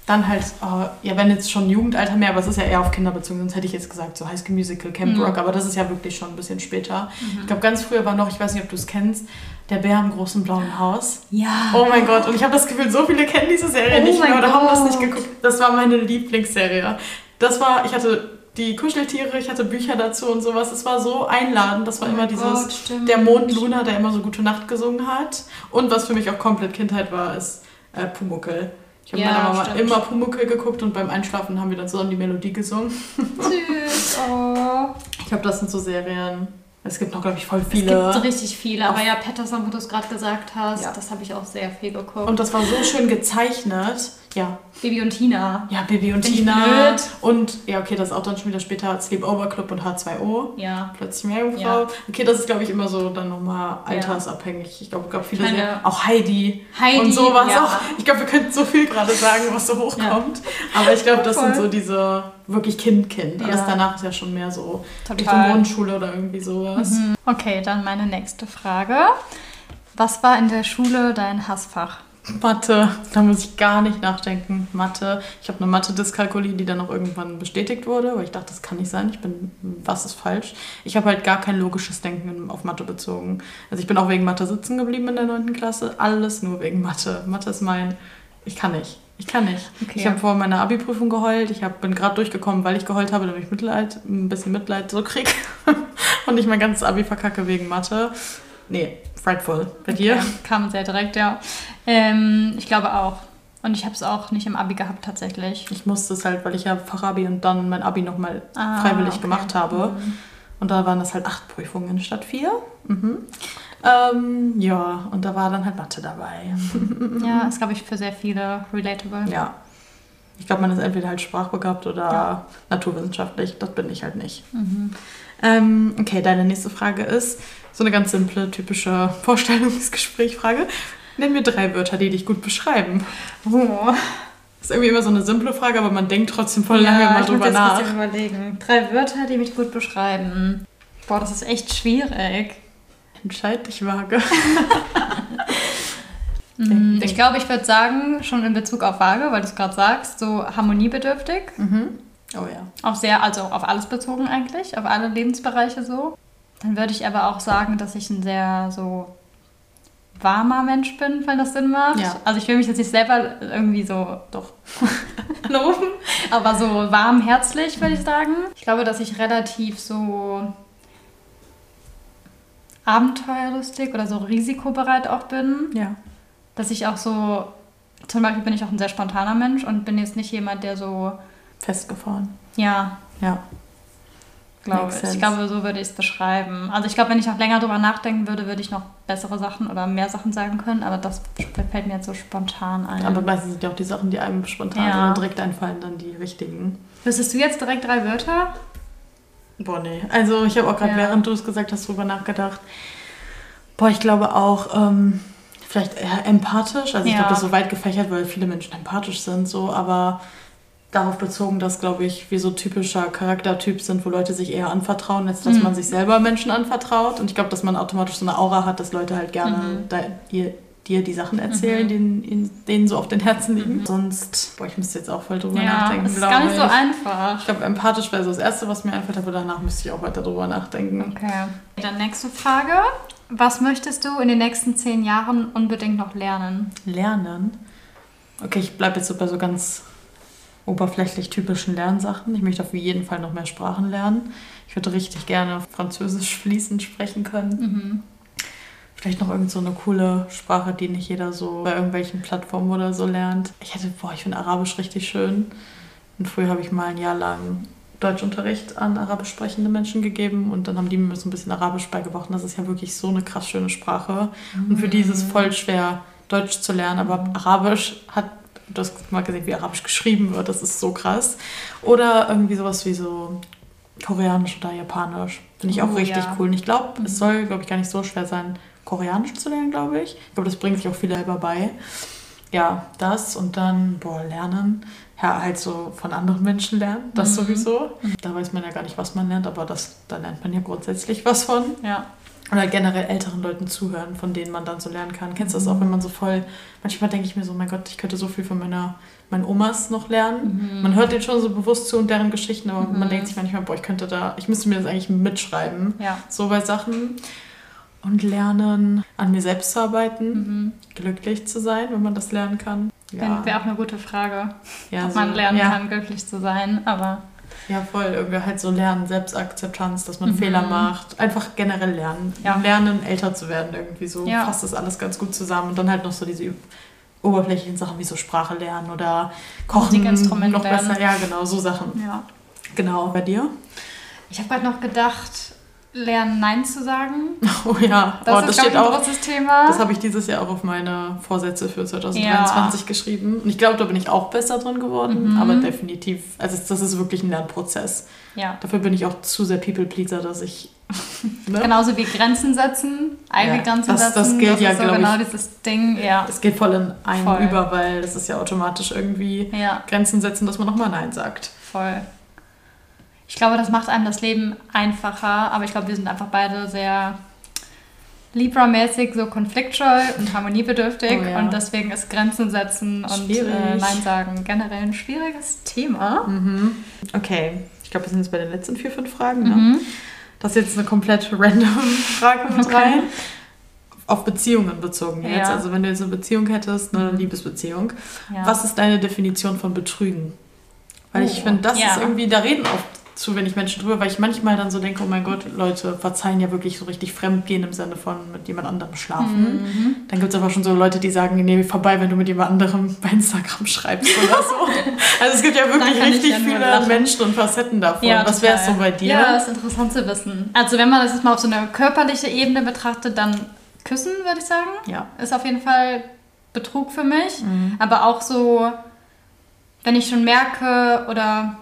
Dann halt, oh, ja, wenn jetzt schon Jugendalter mehr, aber es ist ja eher auf Kinder bezogen, sonst hätte ich jetzt gesagt, so High School Musical, Camp mhm. Rock, aber das ist ja wirklich schon ein bisschen später. Mhm. Ich glaube, ganz früher war noch, ich weiß nicht, ob du es kennst, der Bär im großen blauen Haus. Ja. Oh mein Gott, und ich habe das Gefühl, so viele kennen diese Serie oh nicht mehr oder haben das nicht geguckt. Das war meine Lieblingsserie. Das war, ich hatte die Kuscheltiere, ich hatte Bücher dazu und sowas. Es war so einladend. Das war oh immer dieses, Gott, der Mond Luna, der immer so Gute Nacht gesungen hat. Und was für mich auch komplett Kindheit war, ist äh, Pumuckel. Ich habe ja, meiner Mama stimmt. immer Pumuckel geguckt und beim Einschlafen haben wir dann zusammen die Melodie gesungen. Süß, oh. Ich glaube, das sind so Serien. Es gibt noch, glaube ich, voll viele. Es gibt richtig viele, aber ja, Patterson, wo du es gerade gesagt hast, ja. das habe ich auch sehr viel geguckt. Und das war so schön gezeichnet. Ja. Bibi und Tina. Ja, Bibi und Bin Tina. Und ja, okay, das ist auch dann schon wieder später Sleepover Club und H2O. Ja. Plötzlich Meerjungfrau. Ja. Okay, das ist, glaube ich, immer so dann nochmal altersabhängig. Ich glaube, es gab viele Meine, sehr, Auch Heidi. Heidi. Und sowas ja. auch. Ich glaube, wir könnten so viel gerade sagen, was so hochkommt. Ja. Aber ich glaube, das sind so diese wirklich Kind-Kind. Alles danach ist ja schon mehr so Total. Richtung Grundschule oder irgendwie sowas. Mhm. Okay, dann meine nächste Frage. Was war in der Schule dein Hassfach? Mathe, da muss ich gar nicht nachdenken. Mathe. Ich habe eine Mathe-Dyskalkulie, die dann auch irgendwann bestätigt wurde, weil ich dachte, das kann nicht sein. Ich bin, was ist falsch? Ich habe halt gar kein logisches Denken auf Mathe bezogen. Also ich bin auch wegen Mathe sitzen geblieben in der 9. Klasse. Alles nur wegen Mathe. Mathe ist mein, ich kann nicht. Ich kann nicht. Okay. Ich habe vor meiner Abi-Prüfung geheult. Ich hab, bin gerade durchgekommen, weil ich geheult habe, damit ich Mitleid, ein bisschen Mitleid so kriege. <laughs> Und ich mein ganzes Abi verkacke wegen Mathe. Nee, frightful. Bei okay. dir? Kam sehr direkt, ja. Ähm, ich glaube auch. Und ich habe es auch nicht im Abi gehabt tatsächlich. Ich musste es halt, weil ich ja Fachabi und dann mein Abi nochmal ah, freiwillig okay. gemacht habe. Mhm. Und da waren das halt acht Prüfungen statt vier. Mhm. Ähm, ja, und da war dann halt Mathe dabei. <laughs> ja, ist, glaube ich, für sehr viele relatable. Ja. Ich glaube, man ist entweder halt sprachbegabt oder ja. naturwissenschaftlich. Das bin ich halt nicht. Mhm. Ähm, okay, deine nächste Frage ist so eine ganz simple, typische Vorstellungsgesprächfrage. Nenn mir drei Wörter, die dich gut beschreiben. Oh. Das ist irgendwie immer so eine simple Frage, aber man denkt trotzdem voll lange ja, mal drüber nach. Ich überlegen. Drei Wörter, die mich gut beschreiben. Boah, das ist echt schwierig. Entscheid dich vage. <laughs> Mhm. ich glaube, ich würde sagen, schon in Bezug auf vage, weil du es gerade sagst, so harmoniebedürftig. Mhm. Oh ja. Auch sehr, also auf alles bezogen eigentlich, auf alle Lebensbereiche so. Dann würde ich aber auch sagen, dass ich ein sehr so warmer Mensch bin, wenn das Sinn macht. Ja. Also ich will mich jetzt nicht selber irgendwie so doch <laughs> loben, aber so warmherzig würde ich sagen. Ich glaube, dass ich relativ so abenteuerlustig oder so risikobereit auch bin. Ja. Dass ich auch so, zum Beispiel bin ich auch ein sehr spontaner Mensch und bin jetzt nicht jemand, der so festgefahren. Ja. Ja glaube ich. Ich glaube, so würde ich es beschreiben. Also ich glaube, wenn ich noch länger drüber nachdenken würde, würde ich noch bessere Sachen oder mehr Sachen sagen können, aber das fällt mir jetzt so spontan ein. Aber meistens sind ja auch die Sachen, die einem spontan ja. direkt einfallen, dann die richtigen. Wüsstest du jetzt direkt drei Wörter? Boah, nee. Also ich habe auch gerade, ja. während du es gesagt hast, drüber nachgedacht. Boah, ich glaube auch, ähm, vielleicht eher empathisch. Also ich ja. glaube, das ist so weit gefächert, weil viele Menschen empathisch sind, so, aber darauf bezogen, dass, glaube ich, wir so typischer Charaktertyp sind, wo Leute sich eher anvertrauen, als dass mhm. man sich selber Menschen anvertraut. Und ich glaube, dass man automatisch so eine Aura hat, dass Leute halt gerne mhm. da, dir, dir, die Sachen erzählen, mhm. denen, denen so auf den Herzen liegen. Mhm. Sonst, boah, ich müsste jetzt auch voll drüber ja, nachdenken. Das ist gar nicht ich. so einfach. Ich glaube, empathisch wäre so das Erste, was mir einfällt, aber danach müsste ich auch weiter drüber nachdenken. Okay. Dann nächste Frage. Was möchtest du in den nächsten zehn Jahren unbedingt noch lernen? Lernen? Okay, ich bleibe jetzt so bei so ganz oberflächlich typischen Lernsachen. Ich möchte auf jeden Fall noch mehr Sprachen lernen. Ich würde richtig gerne Französisch fließend sprechen können. Mhm. Vielleicht noch irgend so eine coole Sprache, die nicht jeder so bei irgendwelchen Plattformen oder so lernt. Ich hätte, boah, ich finde Arabisch richtig schön. Und früher habe ich mal ein Jahr lang Deutschunterricht an arabisch sprechende Menschen gegeben und dann haben die mir so ein bisschen Arabisch beigebracht. Und das ist ja wirklich so eine krass schöne Sprache. Mhm. Und für die ist es voll schwer, Deutsch zu lernen, aber mhm. Arabisch hat, du hast mal gesehen, wie Arabisch geschrieben wird, das ist so krass. Oder irgendwie sowas wie so Koreanisch oder Japanisch. Finde ich auch oh, richtig ja. cool. Und ich glaube, mhm. es soll, glaube ich, gar nicht so schwer sein, Koreanisch zu lernen, glaube ich. Ich glaube, das bringt sich auch viel selber bei. Ja, das und dann, boah, lernen. Ja, halt so von anderen Menschen lernen, das mhm. sowieso. Da weiß man ja gar nicht, was man lernt, aber das, da lernt man ja grundsätzlich was von. Ja. Oder generell älteren Leuten zuhören, von denen man dann so lernen kann. Kennst du das auch, wenn man so voll. Manchmal denke ich mir so, mein Gott, ich könnte so viel von meiner, meinen Omas noch lernen. Mhm. Man hört denen schon so bewusst zu und deren Geschichten, aber mhm. man denkt sich manchmal, boah, ich könnte da, ich müsste mir das eigentlich mitschreiben. Ja. So bei Sachen und lernen, an mir selbst zu arbeiten, mhm. glücklich zu sein, wenn man das lernen kann. Ja. Wäre auch eine gute Frage, ja, ob so, man lernen ja. kann, glücklich zu sein, aber... Ja, voll. Irgendwie halt so lernen, Selbstakzeptanz, dass man mhm. Fehler macht. Einfach generell lernen. Ja. Lernen, älter zu werden irgendwie so. Ja. Fasst das alles ganz gut zusammen. Und dann halt noch so diese oberflächlichen Sachen wie so Sprache lernen oder Kochen. Musikinstrumente noch lernen. besser. Ja, genau, so Sachen. Ja. Genau. Bei dir? Ich habe gerade noch gedacht, lernen, Nein zu sagen. <laughs> Oh ja, das, oh, das steht auch. großes Thema. Das habe ich dieses Jahr auch auf meine Vorsätze für 2023 ja. geschrieben. Und ich glaube, da bin ich auch besser drin geworden, mhm. aber definitiv, also das ist wirklich ein Lernprozess. Ja. Dafür bin ich auch zu sehr People-Pleaser, dass ich. <laughs> Ne? Genauso wie Grenzen setzen, eigene ja, Grenzen das, setzen. Das gilt das ja, so glaube genau ich. dieses Ding, ja. Das geht voll in einen voll. über, weil das ist ja automatisch irgendwie. Grenzen setzen, dass man nochmal Nein sagt. Voll. Ich glaube, das macht einem das Leben einfacher, aber ich glaube, wir sind einfach beide sehr Libra-mäßig so konfliktscheu und harmoniebedürftig oh, ja. und deswegen ist Grenzen setzen und äh, Nein sagen generell ein schwieriges Thema. Mhm. Okay, ich glaube, wir sind jetzt bei den letzten vier, fünf Fragen. Ne? Mhm. Das ist jetzt eine komplett random Frage mit okay. rein. Auf Beziehungen bezogen jetzt. Ja. Also wenn du jetzt eine Beziehung hättest, eine mhm. Liebesbeziehung, ja. was ist deine Definition von Betrügen? Weil oh, ich finde, das ist irgendwie, da reden oft zu wenig Menschen drüber, weil ich manchmal dann so denke, oh mein Gott, Leute verzeihen ja wirklich so richtig Fremdgehen im Sinne von mit jemand anderem schlafen. Mhm. Dann gibt es aber schon so Leute, die sagen, nee, vorbei, wenn du mit jemand anderem bei Instagram schreibst oder so. <laughs> also es gibt ja wirklich richtig viele Menschen und Facetten davon. Ja, Was wäre es so bei dir? Ja, das ist interessant zu wissen. Also wenn man das jetzt mal auf so eine körperliche Ebene betrachtet, dann küssen, würde ich sagen. Ja. Ist auf jeden Fall Betrug für mich. Mhm. Aber auch so, wenn ich schon merke oder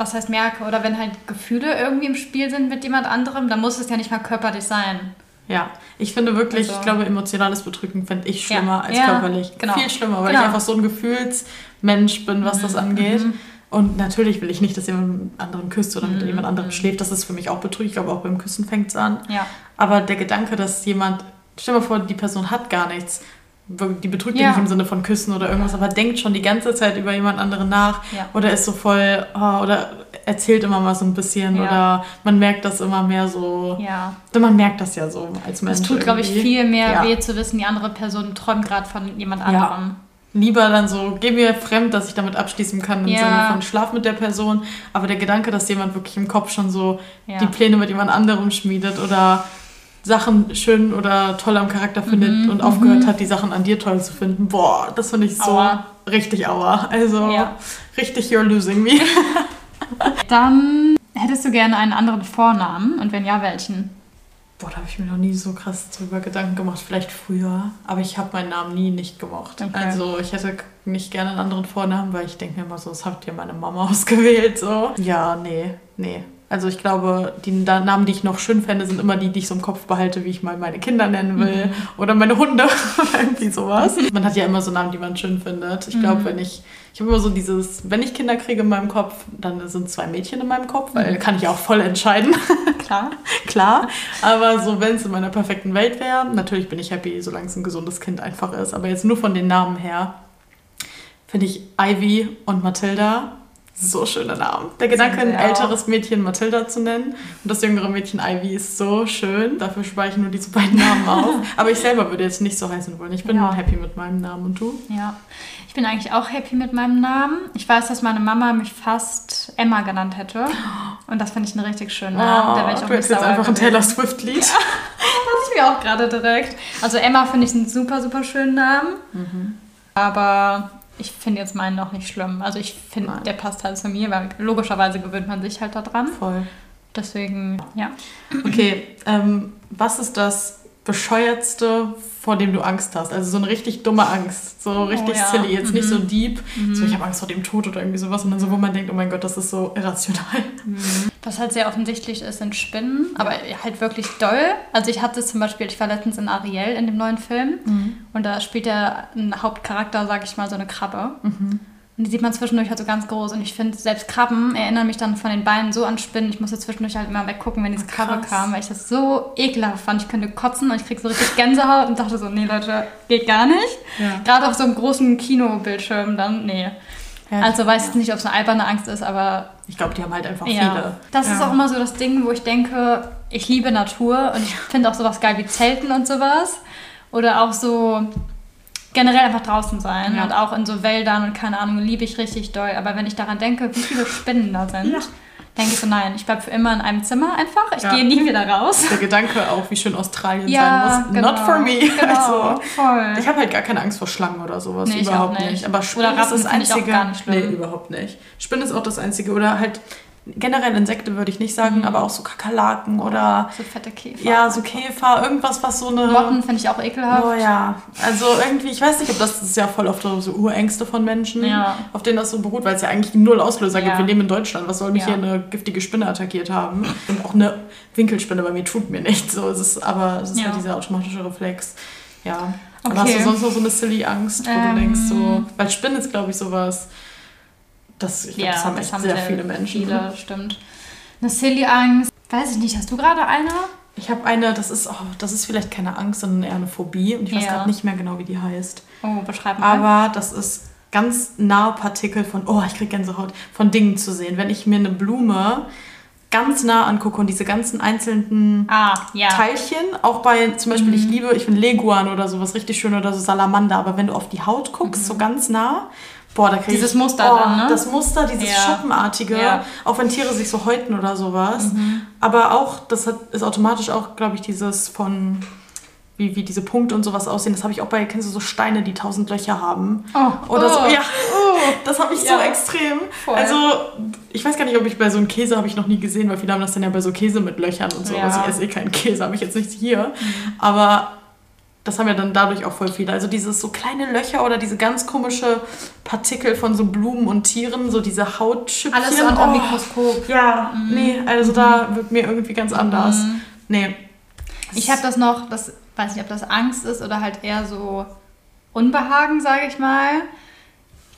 was heißt merke, oder wenn halt Gefühle irgendwie im Spiel sind mit jemand anderem, dann muss es ja nicht mal körperlich sein. Ja, ich finde wirklich, also, ich glaube, emotionales Betrügen finde ich schlimmer ja, als ja, körperlich. Genau. Viel schlimmer, weil genau. ich einfach so ein Gefühlsmensch bin, was mhm. das angeht. Mhm. Und natürlich will ich nicht, dass jemand anderen küsst oder mit mhm. jemand anderem schläft. Das ist für mich auch Betrug. Ich glaube, auch beim Küssen fängt es an. Ja. Aber der Gedanke, dass jemand, stell dir mal vor, die Person hat gar nichts die betrügt ja. nicht im Sinne von Küssen oder irgendwas, aber denkt schon die ganze Zeit über jemand anderen nach ja. oder ist so voll oh, oder erzählt immer mal so ein bisschen ja. oder man merkt das immer mehr so. Ja. Man merkt das ja so als Mensch. Es tut, glaube ich, viel mehr weh zu wissen, die andere Person träumt gerade von jemand anderem. Lieber dann so, geh mir fremd, dass ich damit abschließen kann, im Sinne von Schlaf mit der Person. Aber der Gedanke, dass jemand wirklich im Kopf schon so die Pläne mit jemand anderem schmiedet oder Sachen schön oder toll am Charakter findet mhm, und aufgehört mhm. hat, die Sachen an dir toll zu finden. Boah, das finde ich so aua. richtig aua. Also ja. richtig you're losing me. <laughs> Dann hättest du gerne einen anderen Vornamen und wenn ja, welchen? Boah, da habe ich mir noch nie so krass drüber Gedanken gemacht. Vielleicht früher, aber ich habe meinen Namen nie nicht gemocht. Okay. Also ich hätte nicht gerne einen anderen Vornamen, weil ich denke mir immer so, das habt ihr meine Mama <laughs> ausgewählt. So. Ja, nee, nee. Also ich glaube, die Namen, die ich noch schön fände, sind immer die, die ich so im Kopf behalte, wie ich mal meine Kinder nennen will mhm. oder meine Hunde, <laughs> irgendwie sowas. Man hat ja immer so Namen, die man schön findet. Ich glaube, mhm. wenn ich, ich habe immer so dieses, wenn ich Kinder kriege in meinem Kopf, dann sind zwei Mädchen in meinem Kopf, weil mhm. kann ich auch voll entscheiden. <laughs> Klar. Klar. Aber so, wenn es in meiner perfekten Welt wäre, natürlich bin ich happy, solange es ein gesundes Kind einfach ist. Aber jetzt nur von den Namen her, finde ich Ivy und Matilda so schöne Namen. Der Gedanke, ein älteres Mädchen Mathilda zu nennen und das jüngere Mädchen Ivy ist so schön. Dafür spare ich nur diese beiden Namen auf. <laughs> Aber ich selber würde jetzt nicht so heißen wollen. Ich bin ja. happy mit meinem Namen und du? Ja, ich bin eigentlich auch happy mit meinem Namen. Ich weiß, dass meine Mama mich fast Emma genannt hätte. Und das finde ich einen richtig schönen Namen. Oh, da wäre ich auch du nicht jetzt einfach ein Taylor Swift-Lied. Ja, <laughs> das ist mir auch gerade direkt. Also Emma finde ich einen super, super schönen Namen. Mhm. Aber ich finde jetzt meinen noch nicht schlimm. Also ich finde, der passt halt zu mir, weil logischerweise gewöhnt man sich halt daran. Voll. Deswegen, ja. Okay, ähm, was ist das bescheuertste, vor dem du Angst hast? Also so eine richtig dumme Angst, so richtig oh, ja. silly, jetzt mhm. nicht so mhm. deep, mhm. so ich habe Angst vor dem Tod oder irgendwie sowas, sondern so, wo man denkt, oh mein Gott, das ist so irrational. Mhm. Was halt sehr offensichtlich ist, sind Spinnen, aber halt wirklich doll. Also ich hatte zum Beispiel, ich war letztens in Ariel in dem neuen Film mhm. und da spielt der Hauptcharakter, sag ich mal, so eine Krabbe. Und die sieht man zwischendurch halt so ganz groß. Und ich finde, selbst Krabben erinnern mich dann von den Beinen so an Spinnen. Ich musste zwischendurch halt immer weggucken, wenn diese oh, Krabbe kam, weil ich das so ekelhaft fand. Ich könnte kotzen und ich krieg so richtig Gänsehaut und dachte so, nee Leute, geht gar nicht. Ja. Gerade auf so einem großen Kinobildschirm dann, nee. Ja, also weiß ich ja. nicht, ob es eine alberne Angst ist, aber... Ich glaube, die haben halt einfach ja. viele. Das ist auch immer so das Ding, wo ich denke, ich liebe Natur und ich finde auch sowas geil wie Zelten und sowas. Oder auch so generell einfach draußen sein ja. und auch in so Wäldern und keine Ahnung, liebe ich richtig doll. Aber wenn ich daran denke, wie viele Spinnen da sind, ja. denke ich so, nein, ich bleibe für immer in einem Zimmer einfach. Ich ja. gehe nie wieder raus. Der Gedanke auch, wie schön Australien sein muss. Genau. Not for me. <laughs> Genau, also, voll. Ich habe halt gar keine Angst vor Schlangen oder sowas. Nee, überhaupt nicht. nicht. Aber Spinnen ist das einzige. Ich auch gar nicht schlimm. Nee, überhaupt nicht. Spinnen ist auch das einzige. Oder halt generell Insekten würde ich nicht sagen, mhm. aber auch so Kakerlaken oder. So fette Käfer. Ja, so Käfer, irgendwas, was so eine. Motten finde ich auch ekelhaft. Oh ja. Also irgendwie, ich weiß nicht, ob das, das ist ja voll oft so Urängste von Menschen, ja. auf denen das so beruht, weil es ja eigentlich null Auslöser ja. gibt. Wir leben in Deutschland. Was soll mich ja. hier eine giftige Spinne attackiert haben? Und auch eine Winkelspinne bei mir tut mir nichts. So, es ist, aber es ist halt dieser automatische Reflex. Ja. Okay. Aber hast du sonst noch so eine silly Angst, wo ähm. du denkst, so. Weil Spinnen ist, glaube ich, sowas das, ich glaub, ja, das haben das echt haben sehr, sehr viele Menschen. Viele, stimmt. Eine silly Angst. Weiß ich nicht, hast du gerade eine? Ich habe eine, das ist, oh, das ist vielleicht keine Angst, sondern eher eine Phobie. Und ich weiß ja. gerade nicht mehr genau, wie die heißt. Oh, beschreib mal. Aber das ist ganz nahe Partikel von, oh, ich kriege Gänsehaut, von Dingen zu sehen. Wenn ich mir eine Blume ganz nah angucke und diese ganzen einzelnen ah, ja. Teilchen, auch bei zum Beispiel, mhm. ich liebe, ich finde Leguan oder sowas richtig schön oder so Salamander, aber wenn du auf die Haut guckst, mhm. so ganz nah, Boah, da kriege Dieses Muster oh, dann, ne? Das Muster, dieses ja. Schuppenartige, ja. auch wenn Tiere sich so häuten oder sowas. Mhm. Aber auch, das hat, ist automatisch auch, glaube ich, dieses von, wie, wie diese Punkte und sowas aussehen. Das habe ich auch bei, kennst du so Steine, die tausend Löcher haben? Oh. Oder oh. <laughs> so, ja. Oh. Das habe ich ja. so extrem. Voll. Also, ich weiß gar nicht, ob ich bei so einem Käse habe ich noch nie gesehen, weil viele haben das dann ja bei so Käse mit Löchern und so. Also ich esse eh keinen Käse, habe ich jetzt nicht hier. Mhm. Aber das haben ja dann dadurch auch voll viele. Also dieses so kleine Löcher oder diese ganz komische Partikel von so Blumen und Tieren, so diese Hautschüppchen. Alles unter oh. Mikroskop. Ja, mhm. nee, also da wird mir irgendwie ganz anders. Mhm. Nee. Ich habe das noch, das weiß nicht, ob das Angst ist oder halt eher so Unbehagen, sage ich mal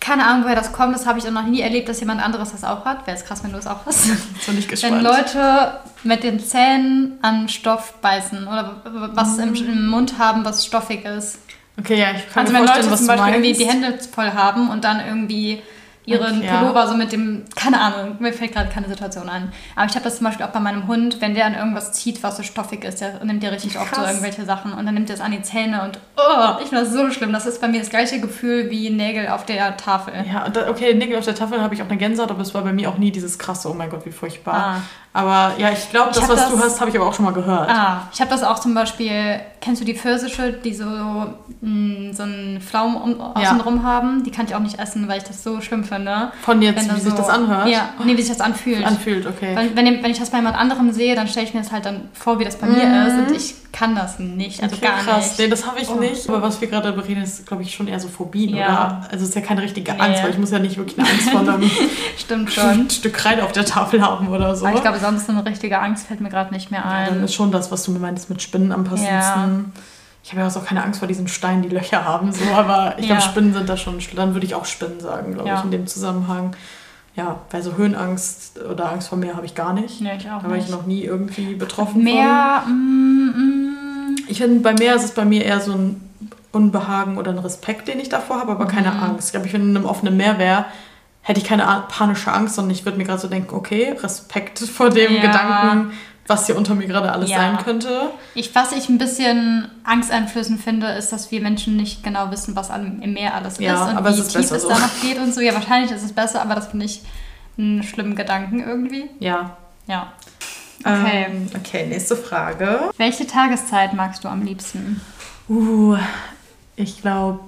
keine Ahnung, woher das kommt. Das habe ich auch noch nie erlebt, dass jemand anderes das auch hat. Wäre es krass, wenn du es auch hast. <laughs> So nicht gespannt. Wenn Leute mit den Zähnen an Stoff beißen oder was mm. im, im, Mund haben, was stoffig ist. Okay, ja, ich kann also mir wenn Leute zum Beispiel irgendwie die Hände voll haben und dann irgendwie ihren okay, Pullover ja. so mit dem, keine Ahnung, mir fällt gerade keine Situation ein. Aber ich habe das zum Beispiel auch bei meinem Hund, wenn der an irgendwas zieht, was so stoffig ist, der nimmt ja richtig Krass. oft so irgendwelche Sachen und dann nimmt er es an die Zähne und oh, ich finde das so schlimm. Das ist bei mir das gleiche Gefühl wie Nägel auf der Tafel. Ja, okay, Nägel auf der Tafel habe ich auch eine Gänsehaut, aber es war bei mir auch nie dieses krasse, oh mein Gott, wie furchtbar. Ah. Aber ja, ich glaube, das, was das, du hast, habe ich aber auch schon mal gehört. Ah, ich habe das auch zum Beispiel, kennst du die Pfirsiche, die so, mh, mm, so einen Pflaumen um, außenrum ja. haben? Die kann ich auch nicht essen, weil ich das so schlimm finde. Von jetzt, wie so, sich das anhört? Ja, nee, wie sich das anfühlt. Anfühlt, okay. Weil, wenn, wenn ich das bei jemand anderem sehe, dann stelle ich mir das halt dann vor, wie das bei mhm. mir ist. Und ich kann das nicht, also okay, gar krass. nicht. Nee, das habe ich oh. nicht. Aber was wir gerade bereden, ist, glaube ich, schon eher so Phobien, ja. oder? Also es ist ja keine richtige Angst, nee. weil ich muss ja nicht wirklich eine Angst vor <laughs> einem. <laughs> Stück Kreide auf der Tafel haben oder so. Aber ich glaube, sonst eine richtige Angst fällt mir gerade nicht mehr ein. Ja, dann ist schon das, was du mir meintest mit Spinnen am passendsten. Ja. Ich habe ja auch keine Angst vor diesen Steinen, die Löcher haben, so, aber ich ja. glaube, Spinnen sind da schon, dann würde ich auch Spinnen sagen, glaube ich, in dem Zusammenhang ja, weil so Höhenangst oder Angst vor Meer habe ich gar nicht. Nee, ich auch da war ich noch nie irgendwie betroffen Meer. Mm, mm. Ich finde, bei Meer ist es bei mir eher so ein Unbehagen oder ein Respekt, den ich davor habe, aber mhm. keine Angst. Ich glaube, ich, wenn in einem offenen Meer wäre, hätte ich keine panische Angst, sondern ich würde mir gerade so denken, okay, Respekt <laughs> vor dem ja. Gedanken, was hier unter mir gerade alles ja. sein könnte. Ich, was ich ein bisschen angsteinflößend finde, ist, dass wir Menschen nicht genau wissen, was im Meer alles ja, ist und aber wie es ist tief es so. da noch geht und so. Ja, wahrscheinlich ist es besser, aber das finde ich einen schlimmen Gedanken irgendwie. Ja. Ja. Okay. Ähm, okay, nächste Frage. Welche Tageszeit magst du am liebsten? Uh, ich glaube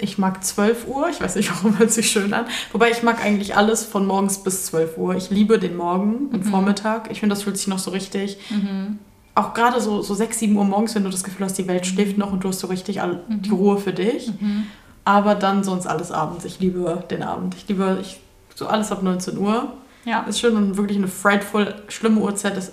ich mag 12 Uhr. Ich weiß nicht, <laughs> warum hört sich schön an. Wobei ich mag eigentlich alles von morgens bis 12 Uhr. Ich liebe den Morgen und mhm. Vormittag. Ich finde, das fühlt sich noch so richtig. Mhm. Auch gerade so, so 6, 7 Uhr morgens, wenn du das Gefühl hast, die Welt schläft noch und du hast so richtig all, mhm. die Ruhe für dich. Mhm. Aber dann sonst alles abends. Ich liebe den Abend. Ich liebe ich, so alles ab 19 Uhr. Ja. Ist schön und wirklich eine frightful, schlimme Uhrzeit ist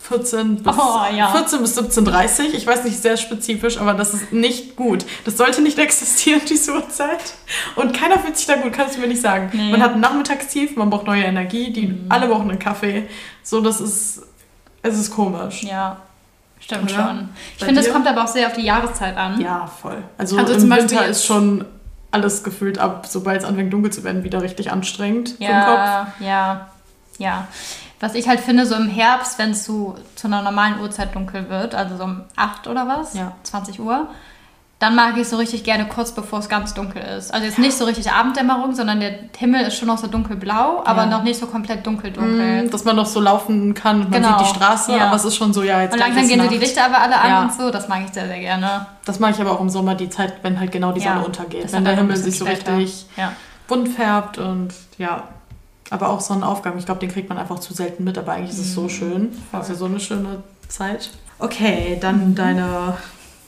14 bis, oh, ja. 14 bis 17.30 Ich weiß nicht sehr spezifisch, aber das ist nicht gut. Das sollte nicht <laughs> existieren, diese Uhrzeit. Und keiner fühlt sich da gut, kannst du mir nicht sagen. Nee. Man hat ein Nachmittagstief, man braucht neue Energie, die mhm. alle brauchen einen Kaffee. So, das ist, es ist komisch. Ja. Stimmt ja. schon. Ich finde, es kommt aber auch sehr auf die Jahreszeit an. Ja, voll. Also, also im Winter ist schon alles gefühlt ab, sobald es anfängt dunkel zu werden, wieder richtig anstrengend ja, für den Kopf. Ja, ja. Was ich halt finde, so im Herbst, wenn es zu, zu einer normalen Uhrzeit dunkel wird, also so um 8 oder was, ja. 20 Uhr, dann mag ich so richtig gerne kurz bevor es ganz dunkel ist. Also jetzt nicht so richtig Abenddämmerung, sondern der Himmel ist schon noch so dunkelblau, aber ja. noch nicht so komplett dunkel-dunkel. Mm, dass man noch so laufen kann und genau. man sieht die Straße, ja. aber es ist schon so, ja, jetzt Und langsam gehen Nacht. so die Lichter aber alle an ja. und so, das mag ich sehr, sehr gerne. Das mag ich aber auch im Sommer, die Zeit, wenn halt genau die Sonne untergeht. Wenn der Himmel sich so richtig bunt färbt und ja, aber auch Sonnenaufgang, ich glaube, den kriegt man einfach zu selten mit, aber eigentlich ist es so mhm. schön. Ja so eine schöne Zeit. Okay, dann mhm. deine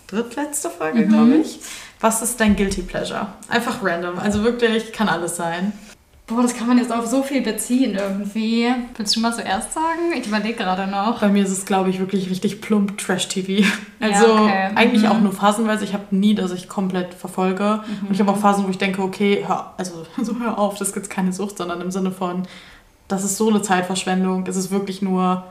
drittletzte Frage, mhm. glaube ich. Was ist dein Guilty Pleasure? Einfach random. Also wirklich kann alles sein. Boah, das kann man jetzt auf so viel beziehen irgendwie. Willst du mal zuerst sagen? Ich überlege gerade noch. Bei mir ist es, glaube ich, wirklich richtig plump Trash-TV. Also ja, okay. eigentlich mhm. auch nur phasenweise. Ich habe nie, dass ich komplett verfolge. Mhm. Und ich habe auch Phasen, wo ich denke, okay, hör, also <laughs> so hör auf, das ist jetzt keine Sucht, sondern im Sinne von, das ist so eine Zeitverschwendung. Es ist wirklich nur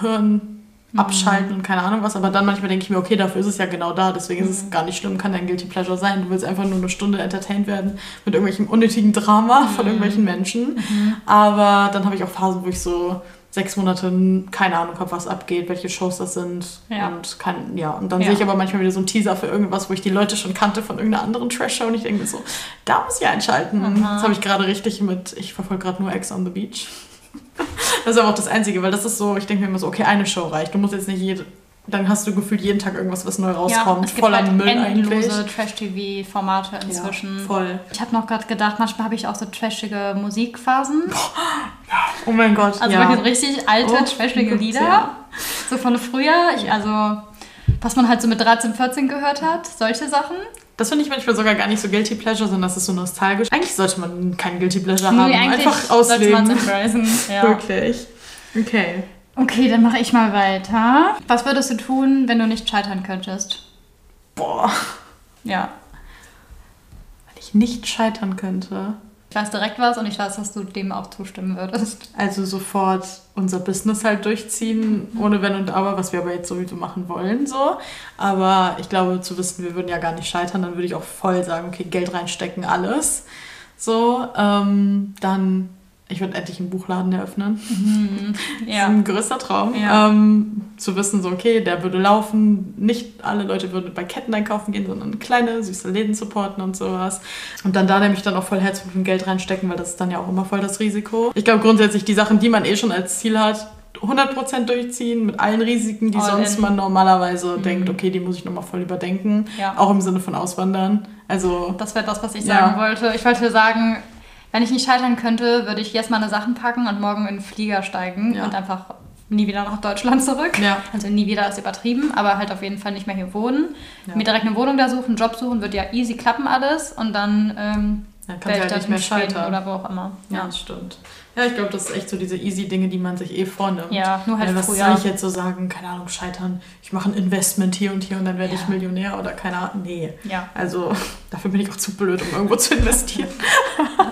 Hirn abschalten und keine Ahnung was, aber dann manchmal denke ich mir, okay, dafür ist es ja genau da, deswegen ist es mhm. gar nicht schlimm, kann dein Guilty Pleasure sein. Du willst einfach nur eine Stunde entertained werden mit irgendwelchem unnötigen Drama von mhm. irgendwelchen Menschen. Mhm. Aber dann habe ich auch Phasen, wo ich so sechs Monate keine Ahnung habe, was abgeht, welche Shows das sind. Ja. Und kann, ja, und dann ja. sehe ich aber manchmal wieder so einen Teaser für irgendwas, wo ich die Leute schon kannte von irgendeiner anderen Trash-Show und ich denke mir so, da muss ich einschalten. Mhm. Das habe ich gerade richtig mit, ich verfolge gerade nur Ex on the Beach. <laughs> Das ist aber auch das Einzige, weil das ist so, ich denke mir immer so, okay, eine Show reicht. Du musst jetzt nicht jede, dann hast du gefühlt jeden Tag irgendwas, was neu rauskommt. Ja, es gibt voller halt Müll endlose Trash-TV-Formate inzwischen. Ja, voll. Ich habe noch gerade gedacht, manchmal habe ich auch so trashige Musikphasen. Oh mein Gott. Also ja. richtig alte, oh, trashige Lieder. Ja. So von früher. Ich, also, was man halt so mit 13, 14 gehört hat. Solche Sachen. Das finde ich manchmal sogar gar nicht so Guilty Pleasure, sondern das ist so nostalgisch. Eigentlich sollte man kein Guilty Pleasure nee, haben. Einfach ausleben. Sollte <laughs> ja. Wirklich. Okay. Okay, dann mache ich mal weiter. Was würdest du tun, wenn du nicht scheitern könntest? Boah. Ja. Wenn ich nicht scheitern könnte. Ich weiß direkt was und ich weiß, dass du dem auch zustimmen würdest. Also sofort unser Business halt durchziehen, ohne Wenn und Aber, was wir aber jetzt sowieso machen wollen, so. Aber ich glaube, zu wissen, wir würden ja gar nicht scheitern, dann würde ich auch voll sagen, okay, Geld reinstecken, alles. So, ähm, dann ich würde endlich einen Buchladen eröffnen. Mhm. <laughs> Ja. Das ist ein größter Traum. Ja. Ähm, zu wissen, so, okay, der würde laufen. Nicht alle Leute würden bei Ketten einkaufen gehen, sondern kleine, süße Läden supporten und sowas. Und dann da nämlich dann auch voll Herzblut und Geld reinstecken, weil das ist dann ja auch immer voll das Risiko. Ich glaube grundsätzlich, die Sachen, die man eh schon als Ziel hat, 100% durchziehen mit allen Risiken, die All sonst in. man normalerweise mhm. denkt, okay, die muss ich nochmal voll überdenken. Ja. Auch im Sinne von Auswandern. Also, das wäre das, was ich sagen wollte. Ich wollte sagen, wenn ich nicht scheitern könnte, würde ich jetzt meine Sachen packen und morgen in den Flieger steigen ja. und einfach nie wieder nach Deutschland zurück. Ja. Also nie wieder ist übertrieben, aber halt auf jeden Fall nicht mehr hier wohnen. Ja. Mir direkt eine Wohnung da suchen, einen Job suchen, wird ja easy klappen alles und dann ähm, ja, kann halt nicht mehr scheitern. Oder wo auch immer. Ja, das stimmt. Ja, ich glaube, das ist echt so diese easy Dinge, die man sich eh vornimmt. Ja, nur halt ja, was früher. soll ich jetzt so sagen? Keine Ahnung, scheitern. Ich mache ein Investment hier und hier und dann werde ja. ich Millionär oder keine Ahnung. Nee. Ja. Also <laughs> dafür bin ich auch zu blöd, um irgendwo zu investieren.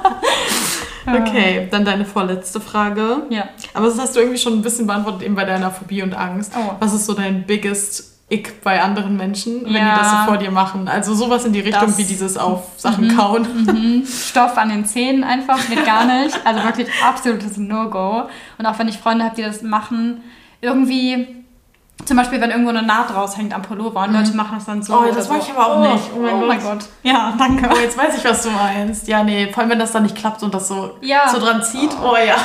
<laughs> okay, dann deine vorletzte Frage. Ja. Aber das hast du irgendwie schon ein bisschen beantwortet, eben bei deiner Phobie und Angst. Oh. Was ist so dein biggest Ick bei anderen Menschen, wenn ja. die das so vor dir machen. Also sowas in die Richtung das, wie dieses auf Sachen mhm, kauen. Mhm. <laughs> Stoff an den Zähnen einfach, geht gar nicht. Also wirklich absolutes No-Go. Und auch wenn ich Freunde habe, die das machen, irgendwie zum Beispiel, wenn irgendwo eine Naht raushängt am Pullover und mhm. Leute machen das dann so. Oh, das mache ich aber auch oh, nicht. Oh, mein, oh mein, Gott. Ja, danke. Oh, jetzt weiß ich, was du meinst. Ja, nee, vor allem, wenn das dann nicht klappt und das so, ja. so dran zieht. Oh, oh ja.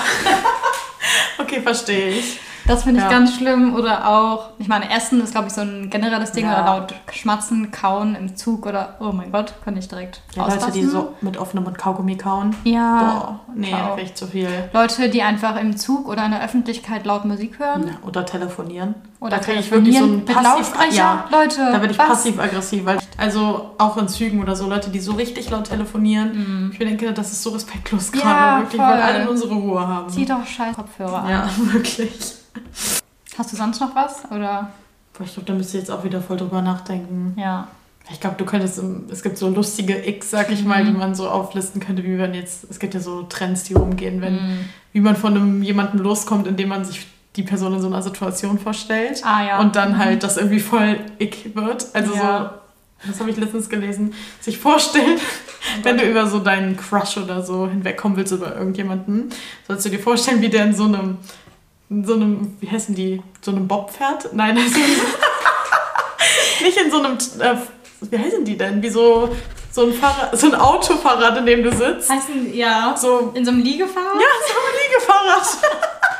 <laughs> okay, verstehe ich. Das finde ich ja. ganz schlimm. Oder auch, ich meine, Essen ist, glaube ich, so ein generelles Ding. Ja. Oder laut Schmatzen, Kauen im Zug oder, oh mein Gott, kann ich direkt ja, Leute, die so mit offenem Mund Kaugummi kauen. Ja. Boah, nee, echt zu viel. Leute, die einfach im Zug oder in der Öffentlichkeit laut Musik hören. Ja, oder telefonieren. Oder da kriege ich wirklich so ein passiv, ja, Leute, da werde ich passiv-aggressiv. Also auch in Zügen oder so, Leute, die so richtig laut telefonieren. Mm. Ich denke, das ist so respektlos gerade. Ja, wirklich, voll. weil alle unsere Ruhe haben. Zieh doch scheiß Kopfhörer an. Ja, <laughs> wirklich. Hast du sonst noch was? Oder? Boah, ich glaube, da müsst ihr jetzt auch wieder voll drüber nachdenken. Ja. Ich glaube, du könntest, es gibt so lustige X, sag ich mal, mhm. die man so auflisten könnte, wie man jetzt, es gibt ja so Trends, die rumgehen, wenn, mhm. wie man von einem jemandem loskommt, indem man sich die Person in so einer Situation vorstellt. Ah, ja. Und dann mhm. halt das irgendwie voll ick wird. Also ja. so, das habe ich letztens gelesen, sich vorstellen, <laughs> wenn du über so deinen Crush oder so hinwegkommen willst über irgendjemanden, sollst du dir vorstellen, wie der in so einem, in so einem, wie heißen die, so einem Bob fährt? Nein, also <laughs> nicht in so einem, äh, wie heißen die denn? Wie so so ein, Fahrrad, so ein Autofahrrad, in dem du sitzt. Heißen, ja. So, in so einem Liegefahrrad? Ja, so ein Liegefahrrad. <laughs>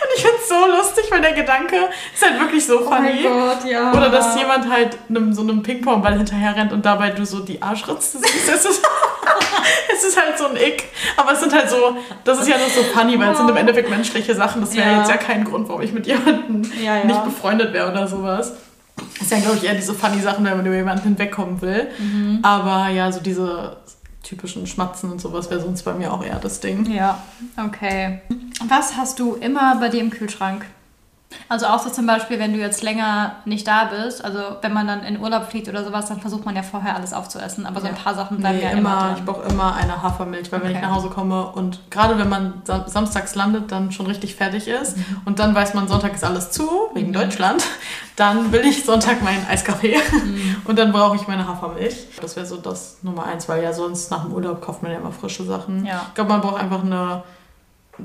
Und ich finde es so lustig, weil der Gedanke ist halt wirklich so funny. Oh mein Gott, ja. Oder dass jemand halt einem, so einem Ping-Pong-Ball hinterher rennt und dabei du so die Arschritze siehst. Es ist, <laughs> es ist halt so ein Ick. Aber es sind halt so, das ist ja nur so funny, weil es sind im Endeffekt menschliche Sachen. Das wäre ja. jetzt ja kein Grund, warum ich mit jemandem ja, ja. nicht befreundet wäre oder sowas. Das ist ja, glaube ich, eher diese funny Sachen, wenn man über jemanden hinwegkommen will. Mhm. Aber ja, so diese typischen Schmatzen und sowas wäre sonst bei mir auch eher das Ding. Ja, okay. Was hast du immer bei dir im Kühlschrank? Also auch so zum Beispiel, wenn du jetzt länger nicht da bist, also wenn man dann in Urlaub fliegt oder sowas, dann versucht man ja vorher alles aufzuessen. Aber so ein paar Sachen bleiben nee, ja immer. immer. Ich brauche immer eine Hafermilch, weil okay. wenn ich nach Hause komme und gerade wenn man samstags landet, dann schon richtig fertig ist mhm. und dann weiß man, Sonntag ist alles zu, wegen mhm. Deutschland, <laughs> dann will ich Sonntag meinen Eiskaffee mhm. <laughs> und dann brauche ich meine Hafermilch. Das wäre so das Nummer eins, weil ja sonst nach dem Urlaub kauft man ja immer frische Sachen. Ja. Ich glaube, man braucht einfach eine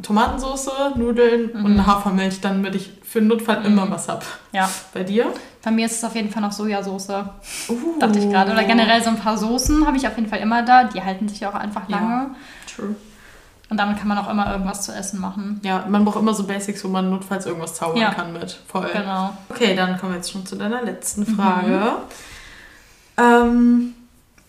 Tomatensauce, Nudeln mhm. und Hafermilch, damit ich für den Notfall mhm. immer was habe. Ja. Bei dir? Bei mir ist es auf jeden Fall noch Sojasauce. Uh. Dachte ich gerade. Oder generell so ein paar Soßen habe ich auf jeden Fall immer da. Die halten sich auch einfach lange. Ja. True. Und damit kann man auch immer irgendwas zu essen machen. Ja, man braucht immer so Basics, wo man notfalls irgendwas zaubern ja. kann mit. Voll. Genau. Okay, dann kommen wir jetzt schon zu deiner letzten Frage. Mhm. Ähm,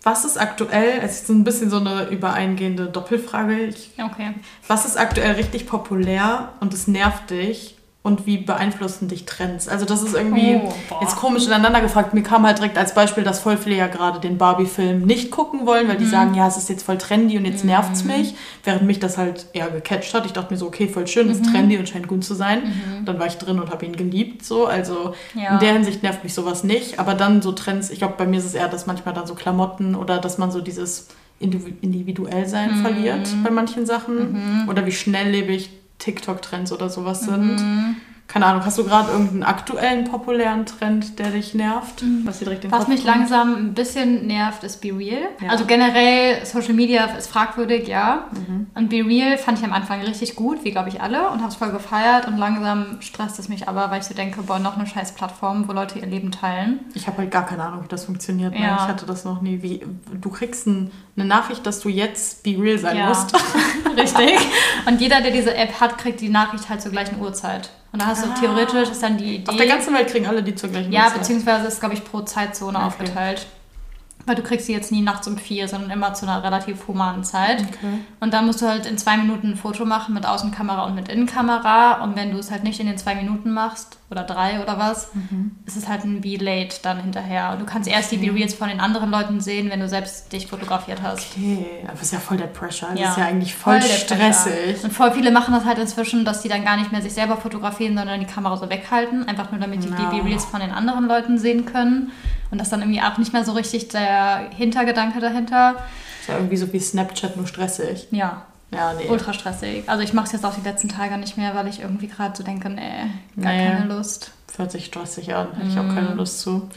was ist aktuell, es ist so ein bisschen so eine übereingehende Doppelfrage. Ich, okay. Was ist aktuell richtig populär und es nervt dich und wie beeinflussen dich Trends? Also das ist irgendwie oh, jetzt komisch ineinander gefragt. Mir kam halt direkt als Beispiel, dass voll viele ja gerade den Barbie-Film nicht gucken wollen, weil die mhm. sagen, ja, es ist jetzt voll trendy und jetzt mhm. nervt es mich. Während mich das halt eher gecatcht hat. Ich dachte mir so, okay, voll schön, mhm. ist trendy und scheint gut zu sein. Mhm. Dann war ich drin und habe ihn geliebt. So. Also ja. in der Hinsicht nervt mich sowas nicht. Aber dann so Trends, ich glaube, bei mir ist es eher, dass manchmal dann so Klamotten oder dass man so dieses individuell sein mhm. verliert bei manchen Sachen. Mhm. Oder wie schnelllebig TikTok-Trends oder sowas sind. Mhm. Keine Ahnung, hast du gerade irgendeinen aktuellen populären Trend, der dich nervt? Mhm. Was, direkt was mich kommt? langsam ein bisschen nervt, ist Be Real. Ja. Also generell, Social Media ist fragwürdig, ja. Mhm. Und Be Real fand ich am Anfang richtig gut, wie glaube ich alle, und habe es voll gefeiert. Und langsam stresst es mich aber, weil ich so denke, boah, noch eine scheiß Plattform, wo Leute ihr Leben teilen. Ich habe halt gar keine Ahnung, wie das funktioniert. Ja. Ich hatte das noch nie. Wie, du kriegst ein, eine Nachricht, dass du jetzt Be Real sein ja. musst. <laughs> richtig. <laughs> Und jeder, der diese App hat, kriegt die Nachricht halt zur gleichen Uhrzeit. Und da hast ah. du theoretisch ist dann die Idee. Auf der ganzen Welt kriegen alle die zur gleichen Ja, Zeit. beziehungsweise ist, glaube ich, pro Zeitzone okay. aufgeteilt. Weil du kriegst sie jetzt nie nachts um vier, sondern immer zu einer relativ humanen Zeit. Okay. Und dann musst du halt in zwei Minuten ein Foto machen mit Außenkamera und mit Innenkamera. Und wenn du es halt nicht in den zwei Minuten machst, oder drei oder was, mhm. ist es halt ein Be-Late dann hinterher. Und du kannst erst okay. die Be-Reels von den anderen Leuten sehen, wenn du selbst dich fotografiert hast. Okay, aber das ist ja voll der Pressure. Das ja. ist ja eigentlich voll, voll stressig. Und voll viele machen das halt inzwischen, dass die dann gar nicht mehr sich selber fotografieren, sondern die Kamera so weghalten. Einfach nur, damit die no. die Be-Reels von den anderen Leuten sehen können. Und das dann irgendwie auch nicht mehr so richtig der Hintergedanke dahinter. Das ist ja irgendwie so wie Snapchat, nur stressig. Ja, ja, nee. Ultra stressig. Also ich mache es jetzt auch die letzten Tage nicht mehr, weil ich irgendwie gerade so denke, nee, gar nee. keine Lust. Fühlt sich stressig an, hätte mm. ich auch keine mhm. Lust zu.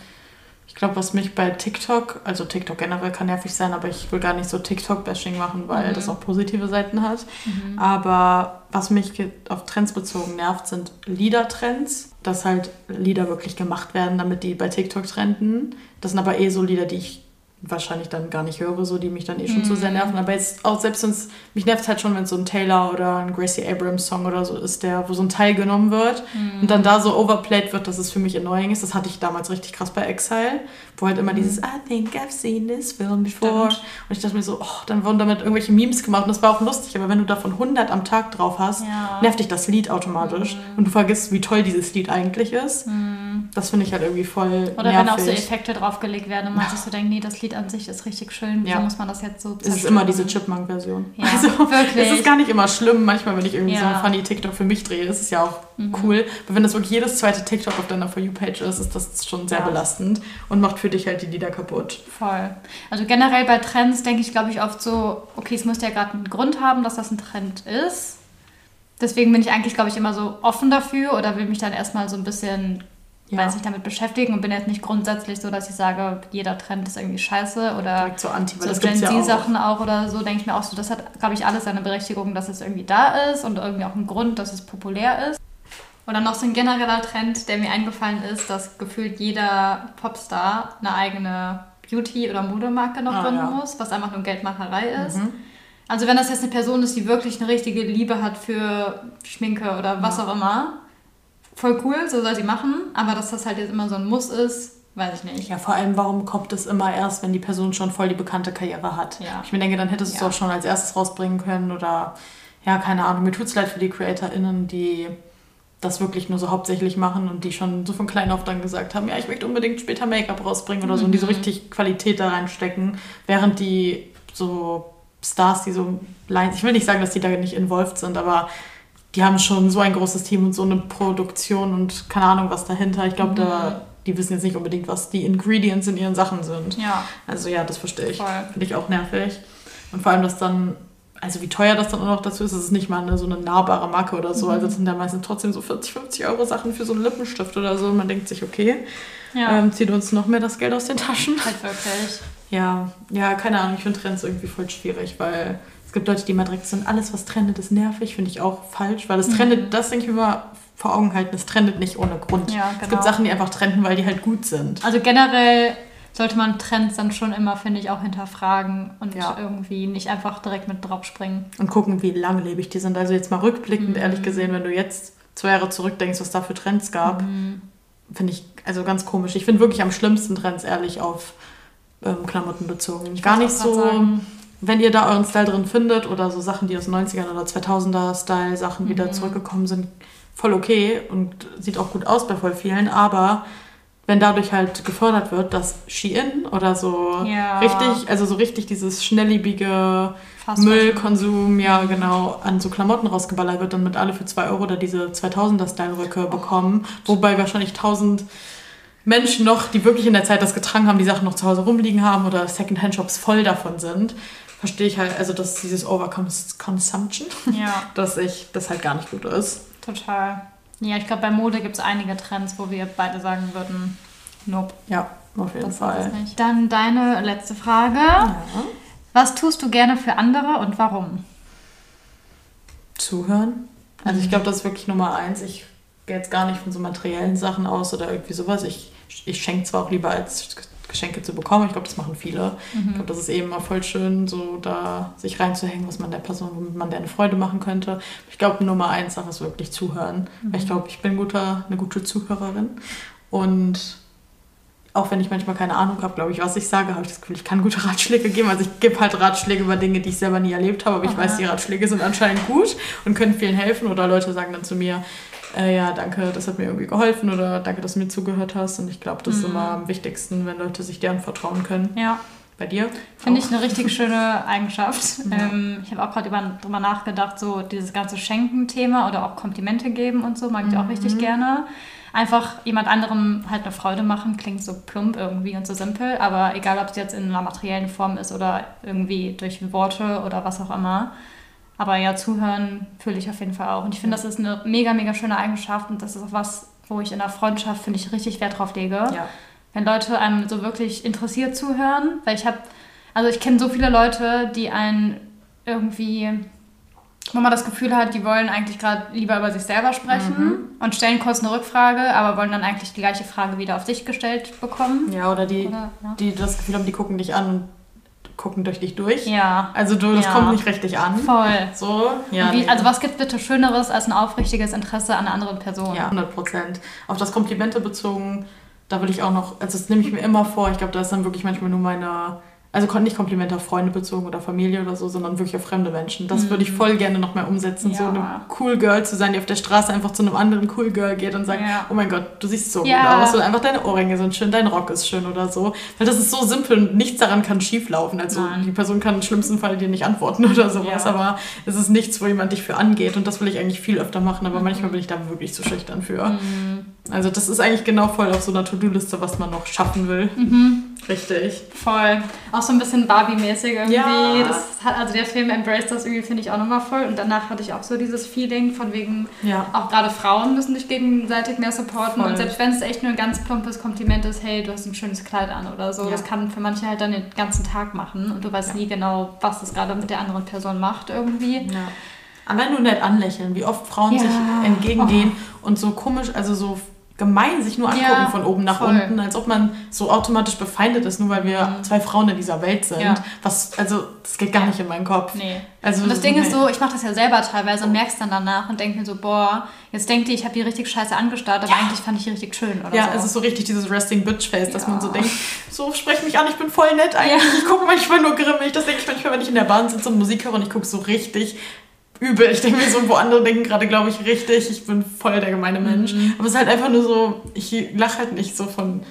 Ich glaube, was mich bei TikTok, also TikTok generell kann nervig sein, aber ich will gar nicht so TikTok-Bashing machen, weil mhm. das auch positive Seiten hat. Mhm. Aber was mich auf Trends bezogen nervt, sind Liedertrends. Dass halt Lieder wirklich gemacht werden, damit die bei TikTok trenden. Das sind aber eh so Lieder, die ich wahrscheinlich dann gar nicht höre, so die mich dann eh schon mm. zu sehr mhm. nerven. Aber jetzt auch selbst wenn mich nervt halt schon, wenn so ein Taylor oder ein Gracie Abrams Song oder so ist, der, wo so ein Teil genommen wird mm. und dann da so overplayed wird, dass es für mich annoying ist. Das hatte ich damals richtig krass bei Exile, wo halt immer mm. dieses I think I've seen this film before. Stimmt. Und ich dachte mir so, oh, dann wurden damit irgendwelche Memes gemacht und das war auch lustig, aber wenn du davon 100 am Tag drauf hast, ja. nervt dich das Lied automatisch mhm. und du vergisst, wie toll dieses Lied eigentlich ist. Mhm. Das finde ich halt irgendwie voll Oder nervig. wenn auch so Effekte draufgelegt werden und man sich so denkt, nee, das Lied an sich ist richtig schön, wieso ja. muss man das jetzt so Es ist immer diese Chipmunk-Version. Ja, also, wirklich. Es ist gar nicht immer schlimm, manchmal, wenn ich irgendwie ja. so ein funny TikTok für mich drehe, ist es ja auch mhm. cool. Aber wenn das wirklich jedes zweite TikTok auf deiner For You-Page ist, ist das schon sehr belastend und macht für dich halt die Lieder kaputt. Voll. Also generell bei Trends denke ich, glaube ich, oft so, okay, es muss ja gerade einen Grund haben, dass das ein Trend ist. Deswegen bin ich eigentlich, glaube ich, immer so offen dafür oder will mich dann erstmal so ein bisschen ja. weiß nicht damit beschäftigen und bin jetzt nicht grundsätzlich so, dass ich sage, jeder Trend ist irgendwie scheiße oder Direkt so anti, weil so das Gen Z-Sachen ja auch. auch. oder so, denke ich mir auch so, das hat, glaube ich, alles seine Berechtigung, dass es irgendwie da ist und irgendwie auch einen Grund, dass es populär ist. Und dann noch so ein genereller Trend, der mir eingefallen ist, dass gefühlt jeder Popstar eine eigene Beauty- oder Modemarke noch ah, gründen ja. muss, was einfach nur Geldmacherei ist. Mhm. Also wenn das jetzt eine Person ist, die wirklich eine richtige Liebe hat für Schminke oder was auch immer, voll cool, so soll sie machen, aber dass das halt jetzt immer so ein Muss ist, weiß ich nicht. Ja, vor allem, warum kommt es immer erst, wenn die Person schon voll die bekannte Karriere hat? Ja. Ich mir denke, dann hättest du ja. es auch schon als erstes rausbringen können oder, ja, keine Ahnung, mir tut es leid für die CreatorInnen, die das wirklich nur so hauptsächlich machen und die schon so von klein auf dann gesagt haben, ja, ich möchte unbedingt später Make-up rausbringen oder so mhm. und die so mhm. richtig Qualität da reinstecken, während die so Stars, die so, ich will nicht sagen, dass die da nicht involviert sind, aber die haben schon so ein großes Team und so eine Produktion und keine Ahnung was dahinter. Ich glaube, mhm. da die wissen jetzt nicht unbedingt, was die Ingredients in ihren Sachen sind. Ja. Also ja, das verstehe ich. Finde ich auch nervig. Und vor allem, dass dann, also wie teuer das dann auch noch dazu ist, ist es nicht mal eine, so eine nahbare Marke oder so. Mhm. Also das sind ja meistens trotzdem so 40, 50 Euro Sachen für so einen Lippenstift oder so. Und man denkt sich, okay, ja. ähm, zieht uns noch mehr das Geld aus den Taschen. Halt wirklich. Ja, ja, keine Ahnung, ich finde Trends irgendwie voll schwierig, weil es gibt Leute, die immer direkt sind, alles, was trendet, ist nervig, finde ich auch falsch, weil es mhm. trendet, das denke ich immer vor Augen halten, es trendet nicht ohne Grund. Ja, genau. Es gibt genau. Sachen, die einfach trenden, weil die halt gut sind. Also generell sollte man Trends dann schon immer, finde ich, auch hinterfragen und ja. irgendwie nicht einfach direkt mit drauf springen. Und gucken, wie langlebig die sind. Also jetzt mal rückblickend, mhm. ehrlich gesehen, wenn du jetzt zwei Jahre zurückdenkst, was da für Trends gab, mhm. finde ich also ganz komisch. Ich finde wirklich am schlimmsten Trends, ehrlich, auf ähm, Klamotten bezogen. Ich Gar nicht so... Sagen wenn ihr da euren Style drin findet oder so Sachen, die aus den 90ern oder 2000er Style Sachen mhm. wieder zurückgekommen sind, voll okay und sieht auch gut aus bei voll vielen, aber wenn dadurch halt gefördert wird, dass Shein oder so ja. richtig, also so richtig dieses schnelllebige Müllkonsum, ja genau, an so Klamotten rausgeballert wird, dann mit alle für 2 Euro da diese 2000er Style-Röcke oh. bekommen, wobei wahrscheinlich 1000 Menschen noch, die wirklich in der Zeit das getragen haben, die Sachen noch zu Hause rumliegen haben oder Secondhand-Shops voll davon sind verstehe ich halt, also dass dieses Overconsumption, ja. <laughs> dass ich das halt gar nicht gut ist. Total. Ja, ich glaube, bei Mode gibt es einige Trends, wo wir beide sagen würden, nope. Ja, auf jeden das Fall. Dann deine letzte Frage. Ja. Was tust du gerne für andere und warum? Zuhören. Also ich glaube, das ist wirklich Nummer eins. Ich gehe jetzt gar nicht von so materiellen Sachen aus oder irgendwie sowas. Ich, ich schenke zwar auch lieber als Geschenke zu bekommen. Ich glaube, das machen viele. Mhm. Ich glaube, das ist eben mal voll schön, so da sich reinzuhängen, was man der Person, womit man der eine Freude machen könnte. Ich glaube, Nummer eins Sache ist wirklich zuhören. Mhm. ich glaube, ich bin guter, eine gute Zuhörerin. Und auch wenn ich manchmal keine Ahnung habe, glaube ich, was ich sage, habe ich das Gefühl, ich kann gute Ratschläge geben. Also ich gebe halt Ratschläge über Dinge, die ich selber nie erlebt habe, aber ich Aha. weiß, die Ratschläge sind anscheinend gut und können vielen helfen. Oder Leute sagen dann zu mir, äh, ja, danke, das hat mir irgendwie geholfen oder danke, dass du mir zugehört hast. Und ich glaube, das mhm. ist immer am wichtigsten, wenn Leute sich dir anvertrauen können. Ja. Bei dir? Finde ich eine richtig <laughs> schöne Eigenschaft. Ja. Ähm, ich habe auch gerade drüber nachgedacht, so dieses ganze Schenken-Thema oder auch Komplimente geben und so, mag ich auch richtig mhm. gerne. Einfach jemand anderem halt eine Freude machen, klingt so plump irgendwie und so simpel, aber egal, ob es jetzt in einer materiellen Form ist oder irgendwie durch Worte oder was auch immer. Aber ja, zuhören fühle ich auf jeden Fall auch. Und ich finde, das ist eine mega, mega schöne Eigenschaft und das ist auch was, wo ich in der Freundschaft, finde ich, richtig Wert drauf lege. Ja. Wenn Leute einem so wirklich interessiert zuhören, weil ich habe, also ich kenne so viele Leute, die einen irgendwie wo man das Gefühl hat, die wollen eigentlich gerade lieber über sich selber sprechen mhm. und stellen kurz eine Rückfrage, aber wollen dann eigentlich die gleiche Frage wieder auf dich gestellt bekommen. Ja, oder die, oder, ja. die das Gefühl haben, die gucken dich an und gucken durch dich durch. Ja. Also du, das ja. kommt nicht richtig an. Voll. So, ja. Wie, also was gibt bitte Schöneres als ein aufrichtiges Interesse an einer anderen Person? Ja, 100 Prozent. Auf das Komplimente bezogen, da will ich auch noch, also das nehme ich mir immer vor, ich glaube, da ist dann wirklich manchmal nur meine also nicht Komplimente auf Freunde bezogen oder Familie oder so, sondern wirklich auf fremde Menschen. Das mhm. würde ich mhm. voll gerne noch mehr umsetzen, ja. so eine cool Girl zu sein, die auf der Straße einfach zu einem anderen cool Girl geht und sagt, ja. oh mein Gott, du siehst so ja. gut aus oder einfach deine Ohrringe sind schön, dein Rock ist schön oder so. Weil das ist so simpel und nichts daran kann schief laufen. Also Nein. die Person kann im schlimmsten Fall dir nicht antworten <laughs> oder sowas, aber es ist nichts, wo jemand dich für angeht und das will ich eigentlich viel öfter machen, aber mhm. manchmal bin ich da wirklich zu schüchtern für. Mhm. Also das ist eigentlich genau voll auf so einer To-Do-Liste, was man noch schaffen will. Mhm. Richtig. Voll. Auch so ein bisschen Barbie-mäßig irgendwie. Ja. Das hat, also der Film Embrace das irgendwie, finde ich auch nochmal voll. Und danach hatte ich auch so dieses Feeling von wegen, ja. auch gerade Frauen müssen dich gegenseitig mehr supporten. Voll. Und selbst wenn es echt nur ein ganz plumpes Kompliment ist, hey, du hast ein schönes Kleid an oder so, ja. das kann für manche halt dann den ganzen Tag machen. Und du weißt nie genau, was das gerade mit der anderen Person macht irgendwie. Ja. Aber nur nett anlächeln, wie oft Frauen sich entgegengehen oh. und so komisch, also so gemein sich nur angucken ja, von oben nach voll. unten, als ob man so automatisch befeindet ist, nur weil wir mhm. zwei Frauen in dieser Welt sind. Ja. Was, also, das geht gar nicht in meinen Kopf. Nee. Also, und das Ding nee. ist so, ich mache das ja selber teilweise und merk's dann danach und denke mir so, boah, jetzt denkt ihr, ich habe die richtig scheiße angestarrt, aber ja. eigentlich fand ich die richtig schön. Oder ja, so. es ist so richtig dieses Resting Bitch Face, dass man so denkt, so sprech mich an, ich bin voll nett eigentlich. Ich gucke manchmal nur grimmig. Das denke ich manchmal, wenn ich in der Bahn sitze und Musik höre und ich gucke so richtig übel. Ich denke mir so, wo andere denken gerade, glaube ich, richtig, ich bin voll der gemeine Mensch. Mhm. Aber es ist halt einfach nur so, ich lache halt nicht so von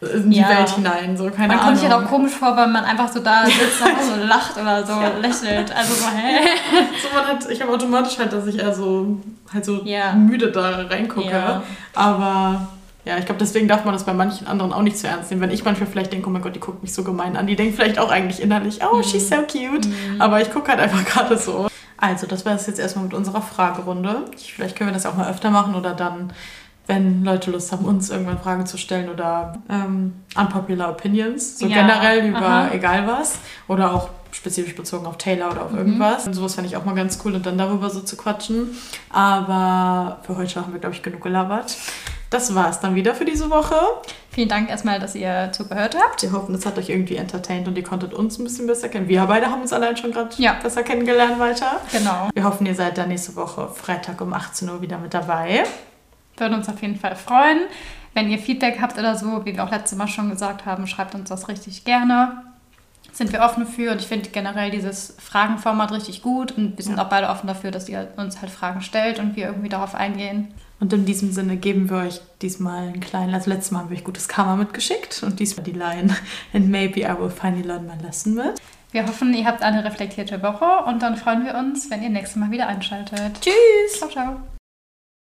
in die ja. Welt hinein, so keine man Ahnung. Kommt sich halt auch komisch vor, weil man einfach so da sitzt <laughs> und so lacht oder so ja. lächelt. Also so, hä? <laughs> so man hat, ich habe automatisch halt, dass ich eher so halt so ja. müde da reingucke. Aber ja, ich glaube, deswegen darf man das bei manchen anderen auch nicht zu ernst nehmen. Wenn ich manchmal vielleicht denke, oh mein Gott, die guckt mich so gemein an, die denkt vielleicht auch eigentlich innerlich, oh, mhm. she's so cute. Mhm. Aber ich gucke halt einfach <laughs> gerade so. Also, das war es jetzt erstmal mit unserer Fragerunde. Vielleicht können wir das auch mal öfter machen oder dann, wenn Leute Lust haben, uns irgendwann Fragen zu stellen oder ähm, unpopular opinions, so ja. generell über Aha. egal was oder auch spezifisch bezogen auf Taylor oder auf mhm. irgendwas. Und sowas fände ich auch mal ganz cool und dann darüber so zu quatschen. Aber für heute haben wir, glaube ich, genug gelabert. Das war es dann wieder für diese Woche. Vielen Dank erstmal, dass ihr zugehört habt. Wir hoffen, es hat euch irgendwie entertained und ihr konntet uns ein bisschen besser kennen. Wir beide haben uns allein schon gerade ja. besser kennengelernt weiter. Genau. Wir hoffen, ihr seid dann nächste Woche Freitag um 18 Uhr wieder mit dabei. Würden uns auf jeden Fall freuen. Wenn ihr Feedback habt oder so, wie wir auch letztes Mal schon gesagt haben, schreibt uns das richtig gerne. Sind wir offen für und ich finde generell dieses Fragenformat richtig gut und wir sind ja. auch beide offen dafür, dass ihr uns halt Fragen stellt und wir irgendwie darauf eingehen. Und in diesem Sinne geben wir euch diesmal einen kleinen, also letztes Mal haben wir euch gutes Karma mitgeschickt und diesmal die Line And maybe I will finally learn my lesson mit. Wir hoffen, ihr habt eine reflektierte Woche und dann freuen wir uns, wenn ihr nächstes Mal wieder einschaltet. Tschüss! Ciao, ciao!